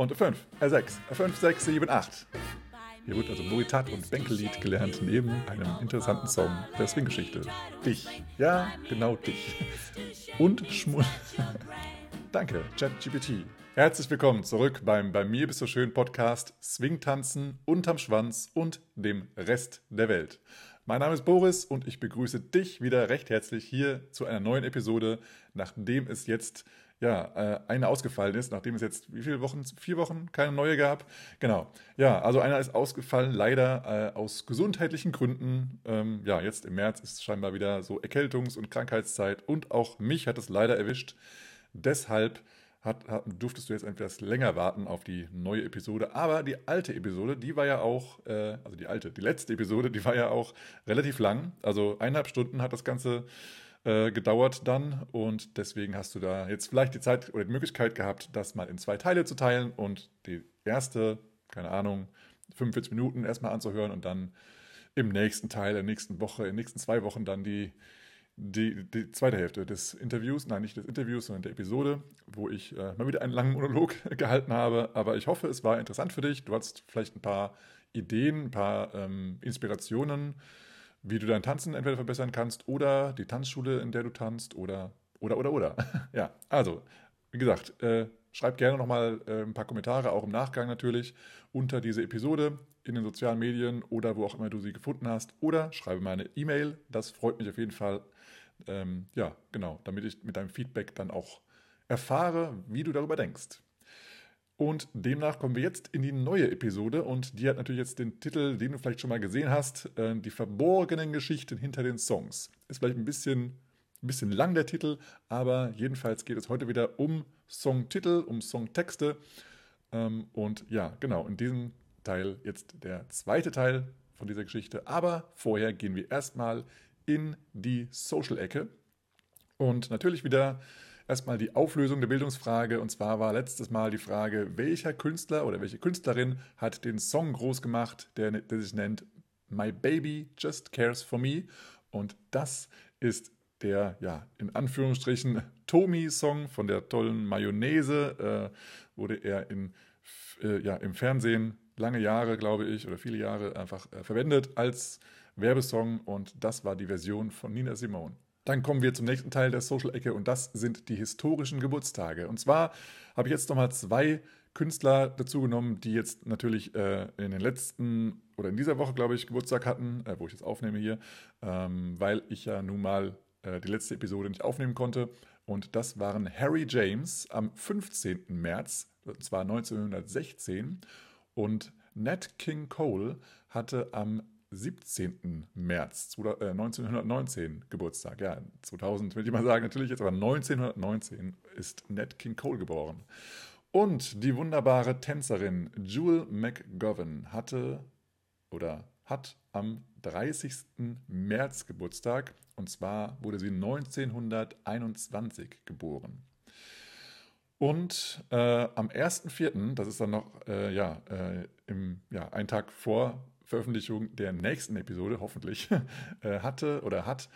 Und 5, R6, 5, 6, 7, 8. Hier wird also Moritat und Bänkellied gelernt neben einem interessanten Song der Swing-Geschichte. Dich. Ja, genau dich. Und Schmul. Danke, ChatGPT. Herzlich willkommen zurück beim Bei mir bist du schön Podcast Swing tanzen unterm Schwanz und dem Rest der Welt. Mein Name ist Boris und ich begrüße dich wieder recht herzlich hier zu einer neuen Episode, nachdem es jetzt ja, äh, eine ausgefallen ist, nachdem es jetzt wie viele Wochen, vier Wochen keine neue gab. Genau. Ja, also einer ist ausgefallen, leider äh, aus gesundheitlichen Gründen. Ähm, ja, jetzt im März ist scheinbar wieder so Erkältungs- und Krankheitszeit und auch mich hat es leider erwischt. Deshalb hat, hat, durftest du jetzt etwas länger warten auf die neue Episode. Aber die alte Episode, die war ja auch, äh, also die alte, die letzte Episode, die war ja auch relativ lang. Also eineinhalb Stunden hat das Ganze äh, gedauert dann und deswegen hast du da jetzt vielleicht die Zeit oder die Möglichkeit gehabt, das mal in zwei Teile zu teilen und die erste, keine Ahnung, 45 Minuten erstmal anzuhören und dann im nächsten Teil, der nächsten Woche, in den nächsten zwei Wochen dann die, die, die zweite Hälfte des Interviews, nein, nicht des Interviews, sondern der Episode, wo ich äh, mal wieder einen langen Monolog gehalten habe. Aber ich hoffe, es war interessant für dich. Du hast vielleicht ein paar Ideen, ein paar ähm, Inspirationen wie du dein Tanzen entweder verbessern kannst oder die Tanzschule, in der du tanzt oder, oder, oder, oder. ja, also, wie gesagt, äh, schreib gerne nochmal äh, ein paar Kommentare, auch im Nachgang natürlich, unter diese Episode in den sozialen Medien oder wo auch immer du sie gefunden hast. Oder schreibe mir eine E-Mail, das freut mich auf jeden Fall. Ähm, ja, genau, damit ich mit deinem Feedback dann auch erfahre, wie du darüber denkst. Und demnach kommen wir jetzt in die neue Episode und die hat natürlich jetzt den Titel, den du vielleicht schon mal gesehen hast, äh, die verborgenen Geschichten hinter den Songs. Ist vielleicht ein bisschen, ein bisschen lang der Titel, aber jedenfalls geht es heute wieder um Songtitel, um Songtexte. Ähm, und ja, genau, in diesem Teil jetzt der zweite Teil von dieser Geschichte. Aber vorher gehen wir erstmal in die Social-Ecke. Und natürlich wieder erstmal die Auflösung der Bildungsfrage. Und zwar war letztes Mal die Frage, welcher Künstler oder welche Künstlerin hat den Song groß gemacht, der, der sich nennt My Baby Just Cares for Me. Und das ist der, ja, in Anführungsstrichen Tomi-Song von der tollen Mayonnaise. Äh, wurde er in, äh, ja, im Fernsehen lange Jahre, glaube ich, oder viele Jahre einfach äh, verwendet als Werbesong. Und das war die Version von Nina Simone. Dann kommen wir zum nächsten Teil der Social-Ecke und das sind die historischen Geburtstage. Und zwar habe ich jetzt nochmal zwei Künstler dazu genommen, die jetzt natürlich äh, in den letzten oder in dieser Woche, glaube ich, Geburtstag hatten, äh, wo ich jetzt aufnehme hier, ähm, weil ich ja nun mal äh, die letzte Episode nicht aufnehmen konnte. Und das waren Harry James am 15. März, und zwar 1916, und Nat King Cole hatte am 17. März 1919 äh, Geburtstag. Ja, 2000 will ich mal sagen, natürlich jetzt, aber 1919 ist Nat King Cole geboren. Und die wunderbare Tänzerin Jewel McGovern hatte oder hat am 30. März Geburtstag und zwar wurde sie 1921 geboren. Und äh, am 1.4., das ist dann noch äh, ja, äh, im, ja, einen Tag vor Veröffentlichung der nächsten Episode, hoffentlich, äh, hatte oder hat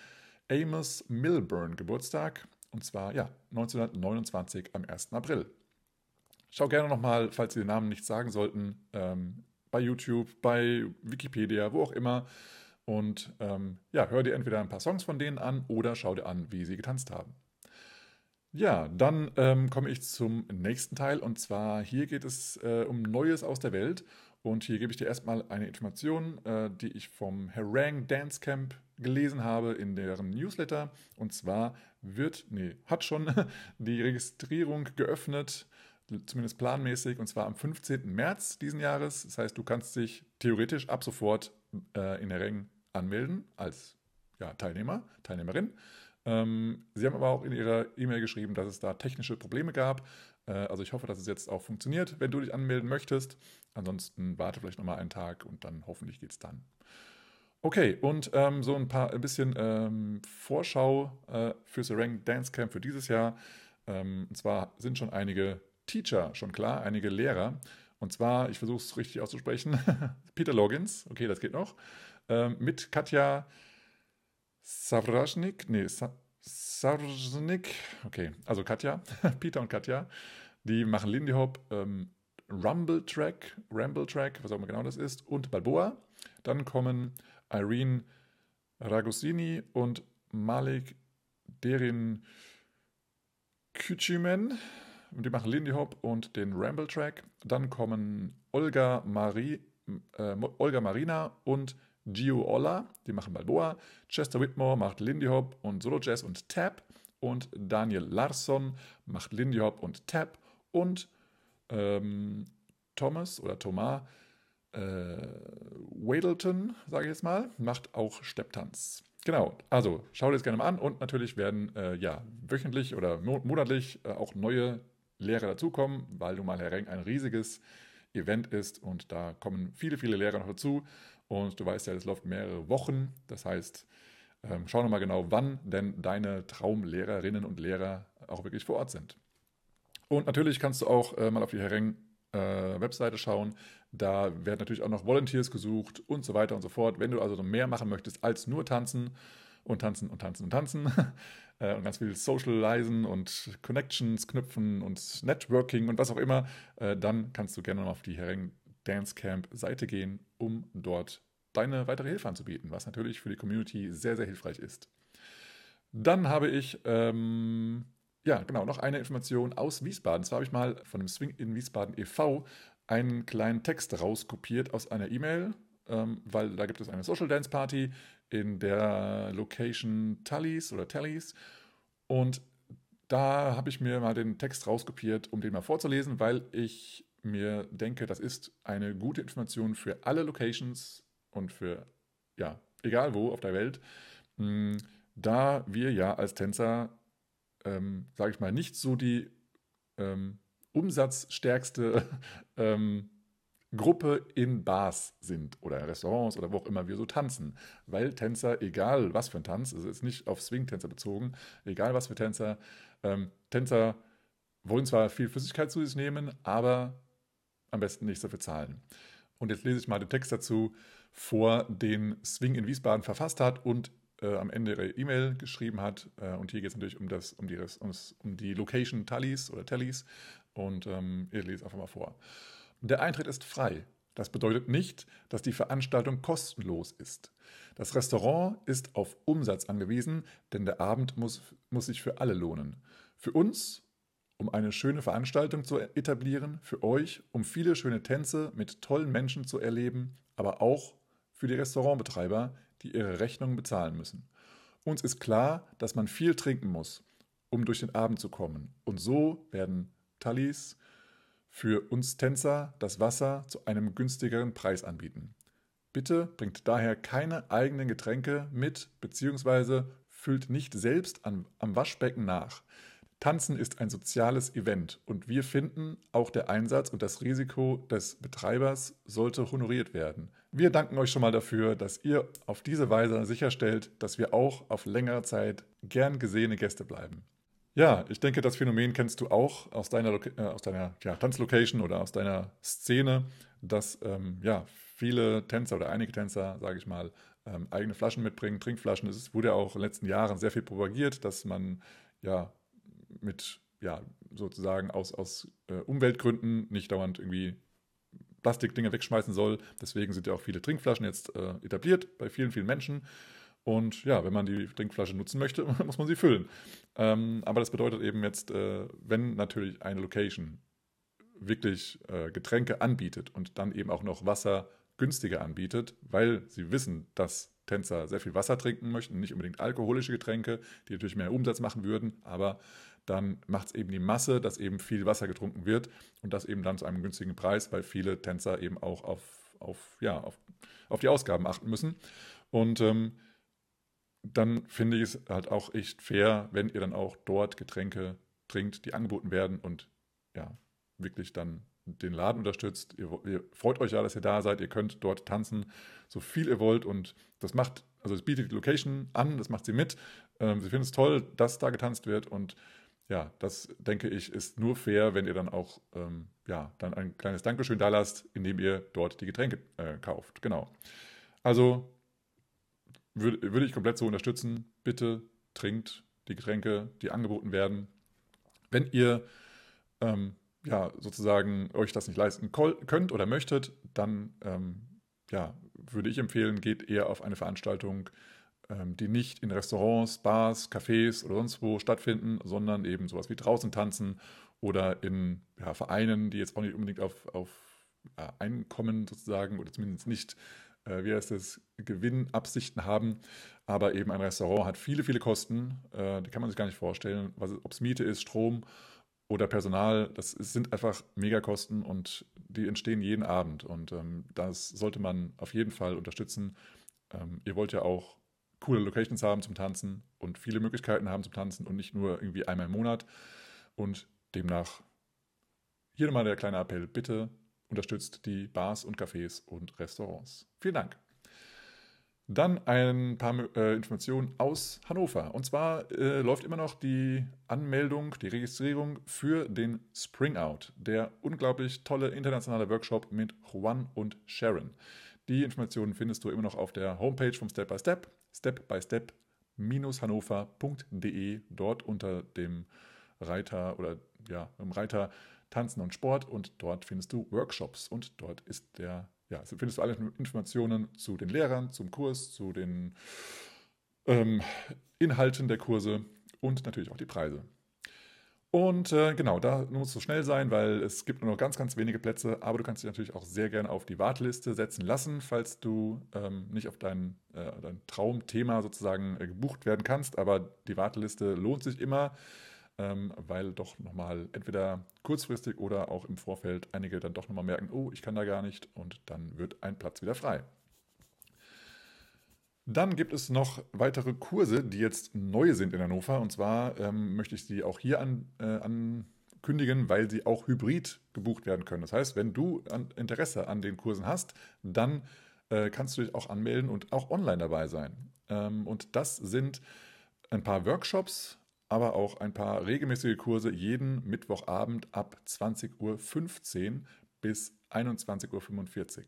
Amos Milburn Geburtstag. Und zwar, ja, 1929 am 1. April. Schau gerne nochmal, falls Sie den Namen nicht sagen sollten, ähm, bei YouTube, bei Wikipedia, wo auch immer. Und ähm, ja, hör dir entweder ein paar Songs von denen an oder schau dir an, wie sie getanzt haben. Ja, dann ähm, komme ich zum nächsten Teil und zwar hier geht es äh, um Neues aus der Welt und hier gebe ich dir erstmal eine Information, äh, die ich vom Harang Dance Camp gelesen habe in deren Newsletter. Und zwar wird, nee, hat schon die Registrierung geöffnet, zumindest planmäßig, und zwar am 15. März diesen Jahres. Das heißt, du kannst dich theoretisch ab sofort äh, in Harang anmelden als ja, Teilnehmer, Teilnehmerin. Ähm, sie haben aber auch in ihrer E-Mail geschrieben, dass es da technische Probleme gab. Äh, also ich hoffe, dass es jetzt auch funktioniert, wenn du dich anmelden möchtest. Ansonsten warte vielleicht nochmal einen Tag und dann hoffentlich geht es dann. Okay, und ähm, so ein paar ein bisschen ähm, Vorschau äh, für Serang Dance Camp für dieses Jahr. Ähm, und zwar sind schon einige Teacher schon klar, einige Lehrer. Und zwar, ich versuche es richtig auszusprechen, Peter Loggins, okay, das geht noch, ähm, mit Katja Savrasnik, nee, Sa Sarznik, okay, also Katja, Peter und Katja, die machen Lindy Hop ähm, Rumble Track, Ramble Track, was auch immer genau das ist, und Balboa. Dann kommen Irene Ragosini und Malik Derin Küchimen. Die machen Lindy Hop und den Ramble Track. Dann kommen Olga, Marie, äh, Olga Marina und Gio Olla, die machen Balboa. Chester Whitmore macht Lindy Hop und Solo Jazz und Tap. Und Daniel Larsson macht Lindy Hop und Tap. Und ähm, Thomas oder Thomas äh, Wadelton, sage ich jetzt mal, macht auch Stepptanz. Genau, also schau dir das gerne mal an und natürlich werden äh, ja wöchentlich oder monatlich äh, auch neue Lehrer dazukommen, weil nun mal Herr Reng ein riesiges Event ist und da kommen viele, viele Lehrer noch dazu und du weißt ja, das läuft mehrere Wochen, das heißt, ähm, schau nochmal genau, wann denn deine Traumlehrerinnen und Lehrer auch wirklich vor Ort sind. Und natürlich kannst du auch äh, mal auf die Herr Reng äh, Webseite schauen. Da werden natürlich auch noch Volunteers gesucht und so weiter und so fort. Wenn du also noch mehr machen möchtest als nur tanzen und tanzen und tanzen und tanzen äh, und ganz viel Socializen und Connections knüpfen und Networking und was auch immer, äh, dann kannst du gerne mal auf die Hering Dance Camp Seite gehen, um dort deine weitere Hilfe anzubieten, was natürlich für die Community sehr, sehr hilfreich ist. Dann habe ich ähm, ja, genau, noch eine Information aus Wiesbaden. Zwar habe ich mal von dem Swing in Wiesbaden e.V. einen kleinen Text rauskopiert aus einer E-Mail, ähm, weil da gibt es eine Social Dance Party in der Location Tallies oder Tallies. Und da habe ich mir mal den Text rauskopiert, um den mal vorzulesen, weil ich mir denke, das ist eine gute Information für alle Locations und für, ja, egal wo auf der Welt, hm, da wir ja als Tänzer ähm, sage ich mal, nicht so die ähm, umsatzstärkste ähm, Gruppe in Bars sind oder Restaurants oder wo auch immer wir so tanzen. Weil Tänzer, egal was für ein Tanz, also ist nicht auf Swing-Tänzer bezogen, egal was für Tänzer, ähm, Tänzer wollen zwar viel Flüssigkeit zu sich nehmen, aber am besten nichts dafür zahlen. Und jetzt lese ich mal den Text dazu vor, den Swing in Wiesbaden verfasst hat und äh, am Ende ihre E-Mail geschrieben hat. Äh, und hier geht es natürlich um, das, um, die, um die Location Tallies oder Tallies. Und ähm, ich lese einfach mal vor. Der Eintritt ist frei. Das bedeutet nicht, dass die Veranstaltung kostenlos ist. Das Restaurant ist auf Umsatz angewiesen, denn der Abend muss, muss sich für alle lohnen. Für uns, um eine schöne Veranstaltung zu etablieren, für euch, um viele schöne Tänze mit tollen Menschen zu erleben, aber auch für die Restaurantbetreiber, die ihre Rechnungen bezahlen müssen. Uns ist klar, dass man viel trinken muss, um durch den Abend zu kommen. Und so werden Tallis für uns Tänzer das Wasser zu einem günstigeren Preis anbieten. Bitte bringt daher keine eigenen Getränke mit bzw. füllt nicht selbst an, am Waschbecken nach. Tanzen ist ein soziales Event und wir finden, auch der Einsatz und das Risiko des Betreibers sollte honoriert werden. Wir danken euch schon mal dafür, dass ihr auf diese Weise sicherstellt, dass wir auch auf längere Zeit gern gesehene Gäste bleiben. Ja, ich denke, das Phänomen kennst du auch aus deiner, äh, aus deiner ja, Tanzlocation oder aus deiner Szene, dass ähm, ja, viele Tänzer oder einige Tänzer, sage ich mal, ähm, eigene Flaschen mitbringen, Trinkflaschen. Es wurde ja auch in den letzten Jahren sehr viel propagiert, dass man ja mit, ja, sozusagen aus, aus äh, Umweltgründen nicht dauernd irgendwie Plastikdinge wegschmeißen soll. Deswegen sind ja auch viele Trinkflaschen jetzt äh, etabliert bei vielen, vielen Menschen. Und ja, wenn man die Trinkflasche nutzen möchte, muss man sie füllen. Ähm, aber das bedeutet eben jetzt, äh, wenn natürlich eine Location wirklich äh, Getränke anbietet und dann eben auch noch Wasser günstiger anbietet, weil sie wissen, dass Tänzer sehr viel Wasser trinken möchten, nicht unbedingt alkoholische Getränke, die natürlich mehr Umsatz machen würden, aber dann macht es eben die Masse, dass eben viel Wasser getrunken wird und das eben dann zu einem günstigen Preis, weil viele Tänzer eben auch auf, auf, ja, auf, auf die Ausgaben achten müssen. Und ähm, dann finde ich es halt auch echt fair, wenn ihr dann auch dort Getränke trinkt, die angeboten werden und ja, wirklich dann den Laden unterstützt. Ihr, ihr, freut euch ja, dass ihr da seid. Ihr könnt dort tanzen, so viel ihr wollt. Und das macht, also es bietet die Location an, das macht sie mit. Ähm, sie finden es toll, dass da getanzt wird. Und ja, das denke ich, ist nur fair, wenn ihr dann auch ähm, ja, dann ein kleines Dankeschön da lasst, indem ihr dort die Getränke äh, kauft. Genau. Also würde, würde ich komplett so unterstützen. Bitte trinkt die Getränke, die angeboten werden. Wenn ihr ähm, ja, sozusagen euch das nicht leisten könnt oder möchtet, dann ähm, ja, würde ich empfehlen, geht eher auf eine Veranstaltung, die nicht in Restaurants, Bars, Cafés oder sonst wo stattfinden, sondern eben sowas wie draußen tanzen oder in ja, Vereinen, die jetzt auch nicht unbedingt auf, auf ja, Einkommen sozusagen oder zumindest nicht, äh, wie heißt das, Gewinnabsichten haben. Aber eben ein Restaurant hat viele, viele Kosten, äh, die kann man sich gar nicht vorstellen, ob es Miete ist, Strom oder Personal, das sind einfach Megakosten und die entstehen jeden Abend. Und ähm, das sollte man auf jeden Fall unterstützen. Ähm, ihr wollt ja auch coole Locations haben zum Tanzen und viele Möglichkeiten haben zum Tanzen und nicht nur irgendwie einmal im Monat. Und demnach hier nochmal der kleine Appell, bitte unterstützt die Bars und Cafés und Restaurants. Vielen Dank. Dann ein paar äh, Informationen aus Hannover. Und zwar äh, läuft immer noch die Anmeldung, die Registrierung für den Spring Out, der unglaublich tolle internationale Workshop mit Juan und Sharon. Die Informationen findest du immer noch auf der Homepage vom Step by Step, step-by-step-hannover.de, dort unter dem Reiter oder ja, im Reiter Tanzen und Sport und dort findest du Workshops und dort ist der ja, findest du alle Informationen zu den Lehrern, zum Kurs, zu den ähm, Inhalten der Kurse und natürlich auch die Preise. Und äh, genau, da musst du schnell sein, weil es gibt nur noch ganz, ganz wenige Plätze, aber du kannst dich natürlich auch sehr gerne auf die Warteliste setzen lassen, falls du ähm, nicht auf dein, äh, dein Traumthema sozusagen äh, gebucht werden kannst. Aber die Warteliste lohnt sich immer ähm, weil doch nochmal entweder kurzfristig oder auch im Vorfeld einige dann doch nochmal merken, oh, ich kann da gar nicht und dann wird ein Platz wieder frei. Dann gibt es noch weitere Kurse, die jetzt neu sind in Hannover. Und zwar ähm, möchte ich sie auch hier an, äh, ankündigen, weil sie auch hybrid gebucht werden können. Das heißt, wenn du an Interesse an den Kursen hast, dann äh, kannst du dich auch anmelden und auch online dabei sein. Ähm, und das sind ein paar Workshops, aber auch ein paar regelmäßige Kurse jeden Mittwochabend ab 20.15 Uhr bis 21.45 Uhr.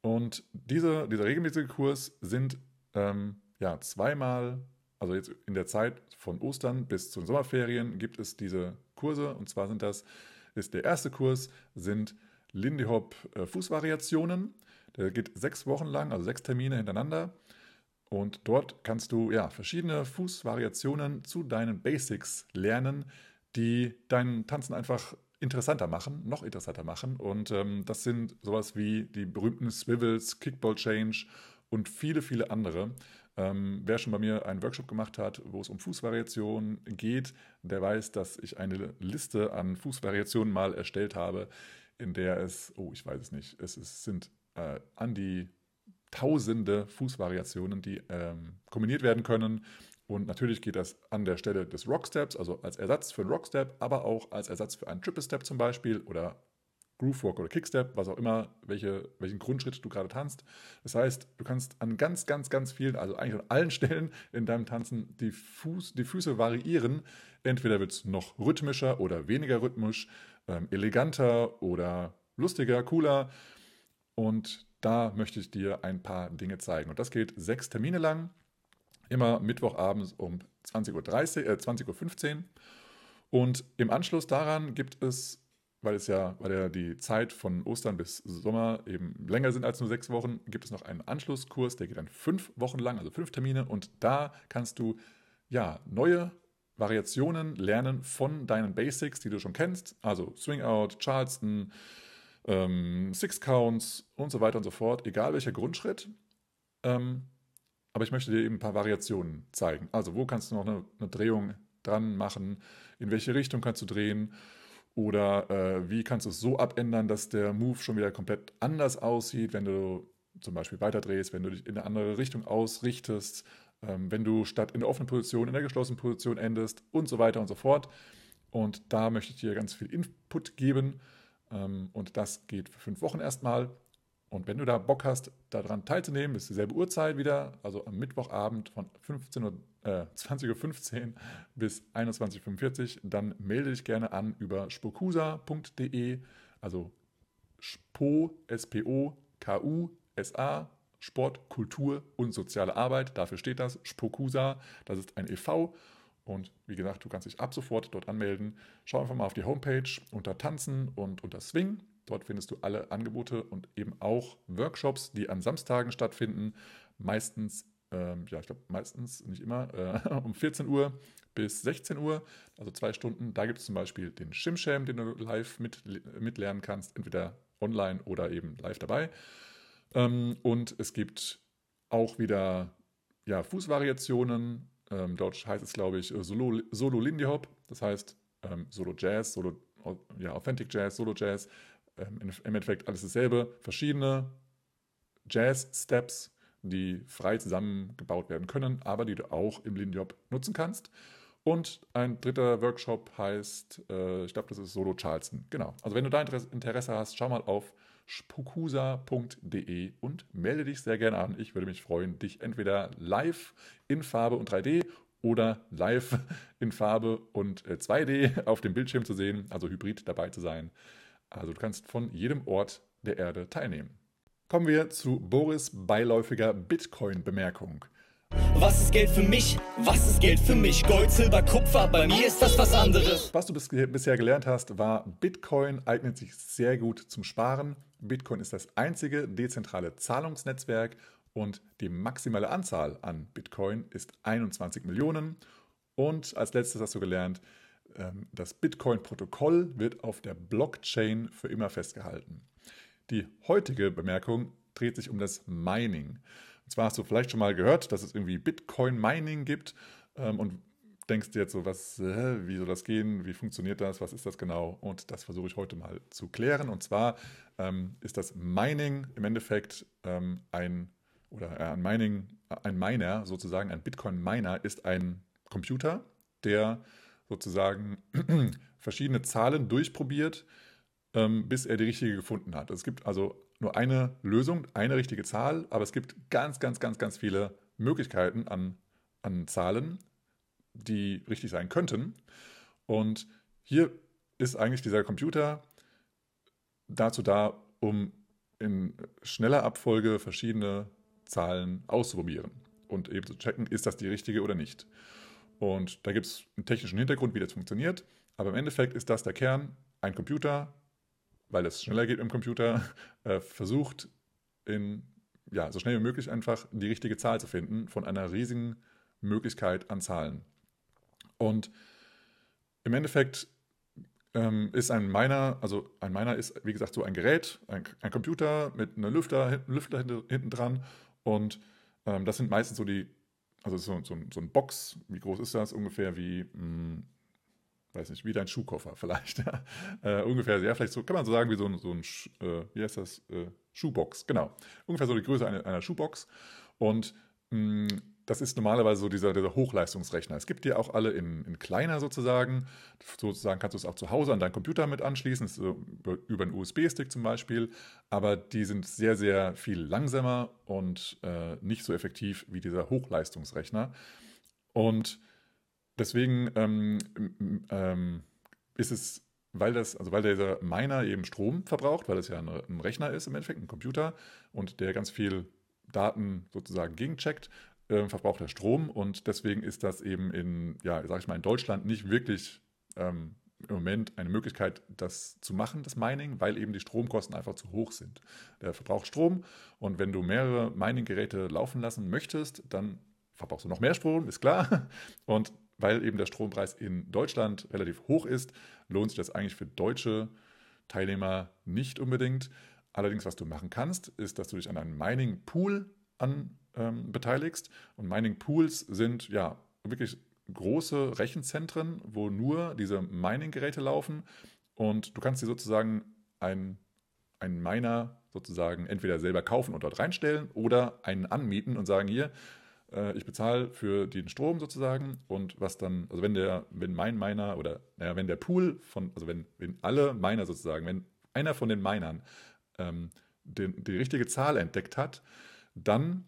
Und diese, dieser regelmäßige Kurs sind ähm, ja zweimal, also jetzt in der Zeit von Ostern bis zu den Sommerferien gibt es diese Kurse. Und zwar sind das, ist der erste Kurs sind Lindy Hop äh, Fußvariationen. Der geht sechs Wochen lang, also sechs Termine hintereinander. Und dort kannst du ja verschiedene Fußvariationen zu deinen Basics lernen, die dein Tanzen einfach interessanter machen, noch interessanter machen. Und ähm, das sind sowas wie die berühmten Swivels, Kickball Change und viele, viele andere. Ähm, wer schon bei mir einen Workshop gemacht hat, wo es um Fußvariationen geht, der weiß, dass ich eine Liste an Fußvariationen mal erstellt habe, in der es, oh, ich weiß es nicht, es, es sind äh, an die tausende Fußvariationen, die ähm, kombiniert werden können. Und natürlich geht das an der Stelle des Rocksteps, also als Ersatz für einen Rockstep, aber auch als Ersatz für einen Triple Step zum Beispiel oder Groovewalk oder Kickstep, was auch immer, welche, welchen Grundschritt du gerade tanzt. Das heißt, du kannst an ganz, ganz, ganz vielen, also eigentlich an allen Stellen in deinem Tanzen die, Fuß, die Füße variieren. Entweder wird es noch rhythmischer oder weniger rhythmisch, ähm, eleganter oder lustiger, cooler. Und da möchte ich dir ein paar Dinge zeigen. Und das geht sechs Termine lang, immer Mittwochabends um 20.30 Uhr, äh, 20.15 Uhr. Und im Anschluss daran gibt es, weil es ja, weil ja die Zeit von Ostern bis Sommer eben länger sind als nur sechs Wochen, gibt es noch einen Anschlusskurs, der geht dann fünf Wochen lang, also fünf Termine. Und da kannst du ja neue Variationen lernen von deinen Basics, die du schon kennst. Also Swing Out, Charleston, ähm, Six Counts und so weiter und so fort, egal welcher Grundschritt. Ähm, aber ich möchte dir eben ein paar Variationen zeigen. Also wo kannst du noch eine, eine Drehung dran machen, in welche Richtung kannst du drehen oder äh, wie kannst du es so abändern, dass der Move schon wieder komplett anders aussieht, wenn du zum Beispiel weiterdrehst, wenn du dich in eine andere Richtung ausrichtest, ähm, wenn du statt in der offenen Position in der geschlossenen Position endest und so weiter und so fort. Und da möchte ich dir ganz viel Input geben ähm, und das geht für fünf Wochen erstmal. Und wenn du da Bock hast, daran teilzunehmen, ist dieselbe Uhrzeit wieder, also am Mittwochabend von 15 Uhr, äh, 20.15 Uhr bis 21.45 Uhr, dann melde dich gerne an über spokusa.de, also SPO, S-P-O, K-U-S-A, Sport, Kultur und soziale Arbeit. Dafür steht das, Spokusa, das ist ein e.V. Und wie gesagt, du kannst dich ab sofort dort anmelden. Schau einfach mal auf die Homepage unter Tanzen und unter Swing. Dort findest du alle Angebote und eben auch Workshops, die an Samstagen stattfinden. Meistens, ähm, ja, ich glaube meistens, nicht immer, äh, um 14 Uhr bis 16 Uhr, also zwei Stunden. Da gibt es zum Beispiel den Shimsham, den du live mit, mitlernen kannst, entweder online oder eben live dabei. Ähm, und es gibt auch wieder ja, Fußvariationen. Ähm, dort heißt es, glaube ich, Solo, Solo Lindy Hop, das heißt ähm, Solo Jazz, Solo, ja, Authentic Jazz, Solo Jazz. Ähm, Im Endeffekt alles dasselbe. Verschiedene Jazz-Steps, die frei zusammengebaut werden können, aber die du auch im Hop nutzen kannst. Und ein dritter Workshop heißt, äh, ich glaube, das ist Solo Charleston. Genau. Also wenn du da Interesse hast, schau mal auf spukusa.de und melde dich sehr gerne an. Ich würde mich freuen, dich entweder live in Farbe und 3D oder live in Farbe und 2D äh, auf dem Bildschirm zu sehen, also hybrid dabei zu sein. Also du kannst von jedem Ort der Erde teilnehmen. Kommen wir zu Boris beiläufiger Bitcoin-Bemerkung. Was ist Geld für mich? Was ist Geld für mich? Gold, Silber, Kupfer, bei mir ist das was anderes. Was du bis, bisher gelernt hast, war, Bitcoin eignet sich sehr gut zum Sparen. Bitcoin ist das einzige dezentrale Zahlungsnetzwerk und die maximale Anzahl an Bitcoin ist 21 Millionen. Und als letztes hast du gelernt, ähm, das Bitcoin-Protokoll wird auf der Blockchain für immer festgehalten. Die heutige Bemerkung dreht sich um das Mining. Und zwar hast du vielleicht schon mal gehört, dass es irgendwie Bitcoin-Mining gibt ähm, und denkst dir jetzt so, was, äh, wie soll das gehen, wie funktioniert das, was ist das genau? Und das versuche ich heute mal zu klären. Und zwar ähm, ist das Mining im Endeffekt ähm, ein, oder äh, ein Mining, ein Miner sozusagen, ein Bitcoin-Miner ist ein Computer, der sozusagen verschiedene Zahlen durchprobiert, bis er die richtige gefunden hat. Es gibt also nur eine Lösung, eine richtige Zahl, aber es gibt ganz, ganz, ganz, ganz viele Möglichkeiten an, an Zahlen, die richtig sein könnten. Und hier ist eigentlich dieser Computer dazu da, um in schneller Abfolge verschiedene Zahlen auszuprobieren und eben zu checken, ist das die richtige oder nicht. Und da gibt es einen technischen Hintergrund, wie das funktioniert. Aber im Endeffekt ist das der Kern. Ein Computer weil es schneller geht im Computer, äh, versucht, in, ja, so schnell wie möglich einfach die richtige Zahl zu finden von einer riesigen Möglichkeit an Zahlen. Und im Endeffekt ähm, ist ein Miner, also ein Miner ist, wie gesagt, so ein Gerät, ein, ein Computer mit einem Lüfter, Lüfter hinten dran. Und ähm, das sind meistens so die, also so, so, so ein Box, wie groß ist das? Ungefähr wie mh, hm, weiß nicht, wie dein Schuhkoffer vielleicht. äh, ungefähr, ja, vielleicht so, kann man so sagen, wie so ein, so ein äh, wie heißt das, äh, Schuhbox, genau. Ungefähr so die Größe einer, einer Schuhbox. Und mh, mm, das ist normalerweise so dieser, dieser Hochleistungsrechner. Es gibt die auch alle in, in kleiner sozusagen. Sozusagen kannst du es auch zu Hause an deinen Computer mit anschließen, so über einen USB-Stick zum Beispiel. Aber die sind sehr, sehr viel langsamer und äh, nicht so effektiv wie dieser Hochleistungsrechner. Und deswegen ähm, ähm, ist es, weil das, also weil dieser Miner eben Strom verbraucht, weil es ja eine, ein Rechner ist im Endeffekt, ein Computer und der ganz viel Daten sozusagen gegencheckt, äh, verbraucht er Strom und deswegen ist das eben in, ja, sag ich mal, in Deutschland nicht wirklich ähm, im Moment eine Möglichkeit, das zu machen, das Mining, weil eben die Stromkosten einfach zu hoch sind. Der verbraucht Strom und wenn du mehrere Mining-Geräte laufen lassen möchtest, dann verbrauchst du noch mehr Strom, ist klar. Und weil eben der Strompreis in Deutschland relativ hoch ist, lohnt sich das eigentlich für deutsche Teilnehmer nicht unbedingt. Allerdings, was du machen kannst, ist, dass du dich an einem Mining Pool an, ähm, beteiligst. Und Mining Pools sind ja wirklich große Rechenzentren, wo nur diese Mining-Geräte laufen. Und du kannst dir sozusagen einen, einen Miner sozusagen entweder selber kaufen und dort reinstellen oder einen anmieten und sagen, hier, äh, ich bezahle für den Strom sozusagen und was dann, also wenn der, wenn mein Miner oder naja, wenn der Pool von, also wenn, wenn alle Miner sozusagen, wenn einer von den Minern ähm, den, die richtige Zahl entdeckt hat, dann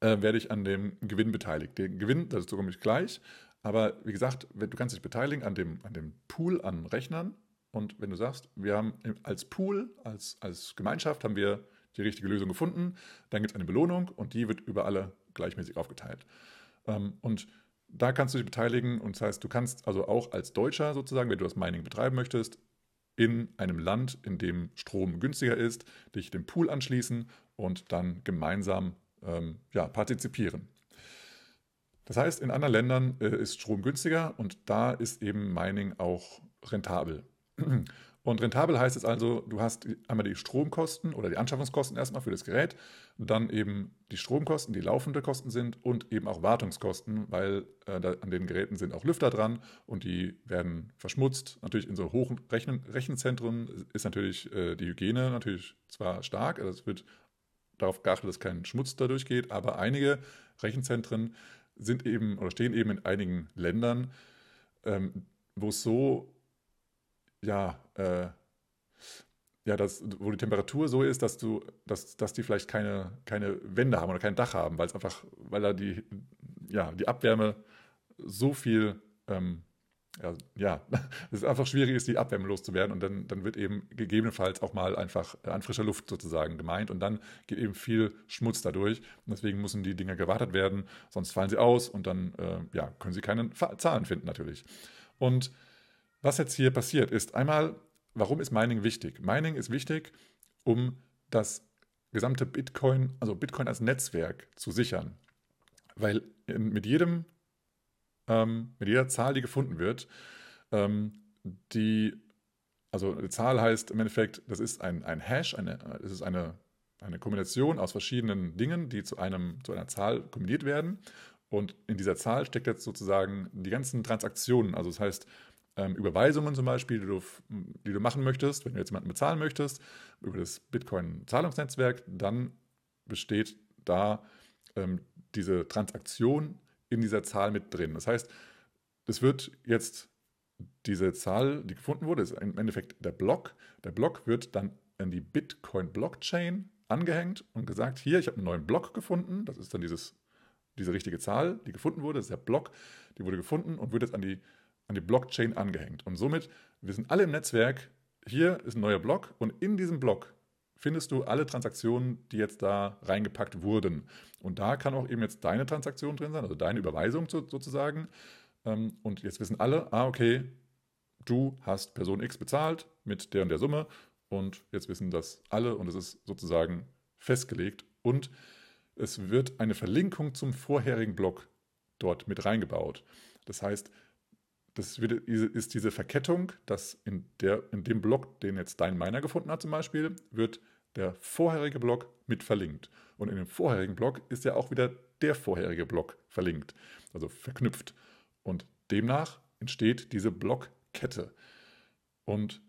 äh, werde ich an dem Gewinn beteiligt. Den Gewinn, dazu komme ich gleich, aber wie gesagt, du kannst dich beteiligen an dem, an dem Pool an Rechnern und wenn du sagst, wir haben als Pool, als, als Gemeinschaft haben wir die richtige Lösung gefunden, dann gibt es eine Belohnung und die wird über alle gleichmäßig aufgeteilt. Ähm, und da kannst du dich beteiligen und das heißt, du kannst also auch als Deutscher sozusagen, wenn du das Mining betreiben möchtest, in einem Land, in dem Strom günstiger ist, dich dem Pool anschließen und dann gemeinsam ähm, ja, partizipieren. Das heißt, in anderen Ländern äh, ist Strom günstiger und da ist eben Mining auch rentabel. Und rentabel heißt es also, du hast einmal die Stromkosten oder die Anschaffungskosten erstmal für das Gerät, dann eben die Stromkosten, die laufende Kosten sind und eben auch Wartungskosten, weil äh, da, an den Geräten sind auch Lüfter dran und die werden verschmutzt. Natürlich in so hohen Rechen Rechenzentren ist natürlich äh, die Hygiene natürlich zwar stark, also es wird darauf geachtet, dass kein Schmutz dadurch geht, aber einige Rechenzentren sind eben oder stehen eben in einigen Ländern, ähm, wo es so ja, äh, ja, das, wo die Temperatur so ist, dass du, dass, dass die vielleicht keine, keine Wände haben oder kein Dach haben, weil es einfach, weil da die, ja, die Abwärme so viel, ähm, ja, ja, es einfach schwierig ist, die Abwärme loszuwerden und dann, dann wird eben gegebenenfalls auch mal einfach an frischer Luft sozusagen gemeint und dann geht eben viel Schmutz dadurch und deswegen müssen die Dinger gewartet werden, sonst fallen sie aus und dann, äh, ja, können sie keine Zahlen finden natürlich. Und was jetzt hier passiert, ist einmal, warum ist Mining wichtig? Mining ist wichtig, um das gesamte Bitcoin, also Bitcoin als Netzwerk zu sichern. Weil mit jedem, ähm, mit jeder Zahl, die gefunden wird, ähm, die, also eine Zahl heißt im Endeffekt, das ist ein, ein Hash, eine, das ist eine, eine Kombination aus verschiedenen Dingen, die zu, einem, zu einer Zahl kombiniert werden. Und in dieser Zahl steckt jetzt sozusagen die ganzen Transaktionen. Also das heißt, ähm, Überweisungen zum Beispiel, die du, die du machen möchtest, wenn du jetzt jemanden bezahlen möchtest, über das Bitcoin-Zahlungsnetzwerk, dann besteht da ähm, diese Transaktion in dieser Zahl mit drin. Das heißt, es wird jetzt diese Zahl, die gefunden wurde, ist im Endeffekt der Block. Der Block wird dann an die Bitcoin-Blockchain angehängt und gesagt, hier, ich habe einen neuen Block gefunden. Das ist dann dieses, diese richtige Zahl, die gefunden wurde. Das ist der Block, die wurde gefunden und wird jetzt an die an die Blockchain angehängt. Und somit, wir sind alle im Netzwerk, hier ist ein neuer Block und in diesem Block findest du alle Transaktionen, die jetzt da reingepackt wurden. Und da kann auch eben jetzt deine Transaktion drin sein, also deine Überweisung sozusagen. Ähm, und jetzt wissen alle, ah, okay, du hast Person X bezahlt mit der und der Summe und jetzt wissen das alle und es ist sozusagen festgelegt und es wird eine Verlinkung zum vorherigen Block dort mit reingebaut. Das heißt, das ist diese Verkettung, dass in, der, in dem Block, den jetzt dein Miner gefunden hat zum Beispiel, wird der vorherige Block mit verlinkt. Und in dem vorherigen Block ist ja auch wieder der vorherige Block verlinkt, also verknüpft. Und demnach entsteht diese Blockkette. Und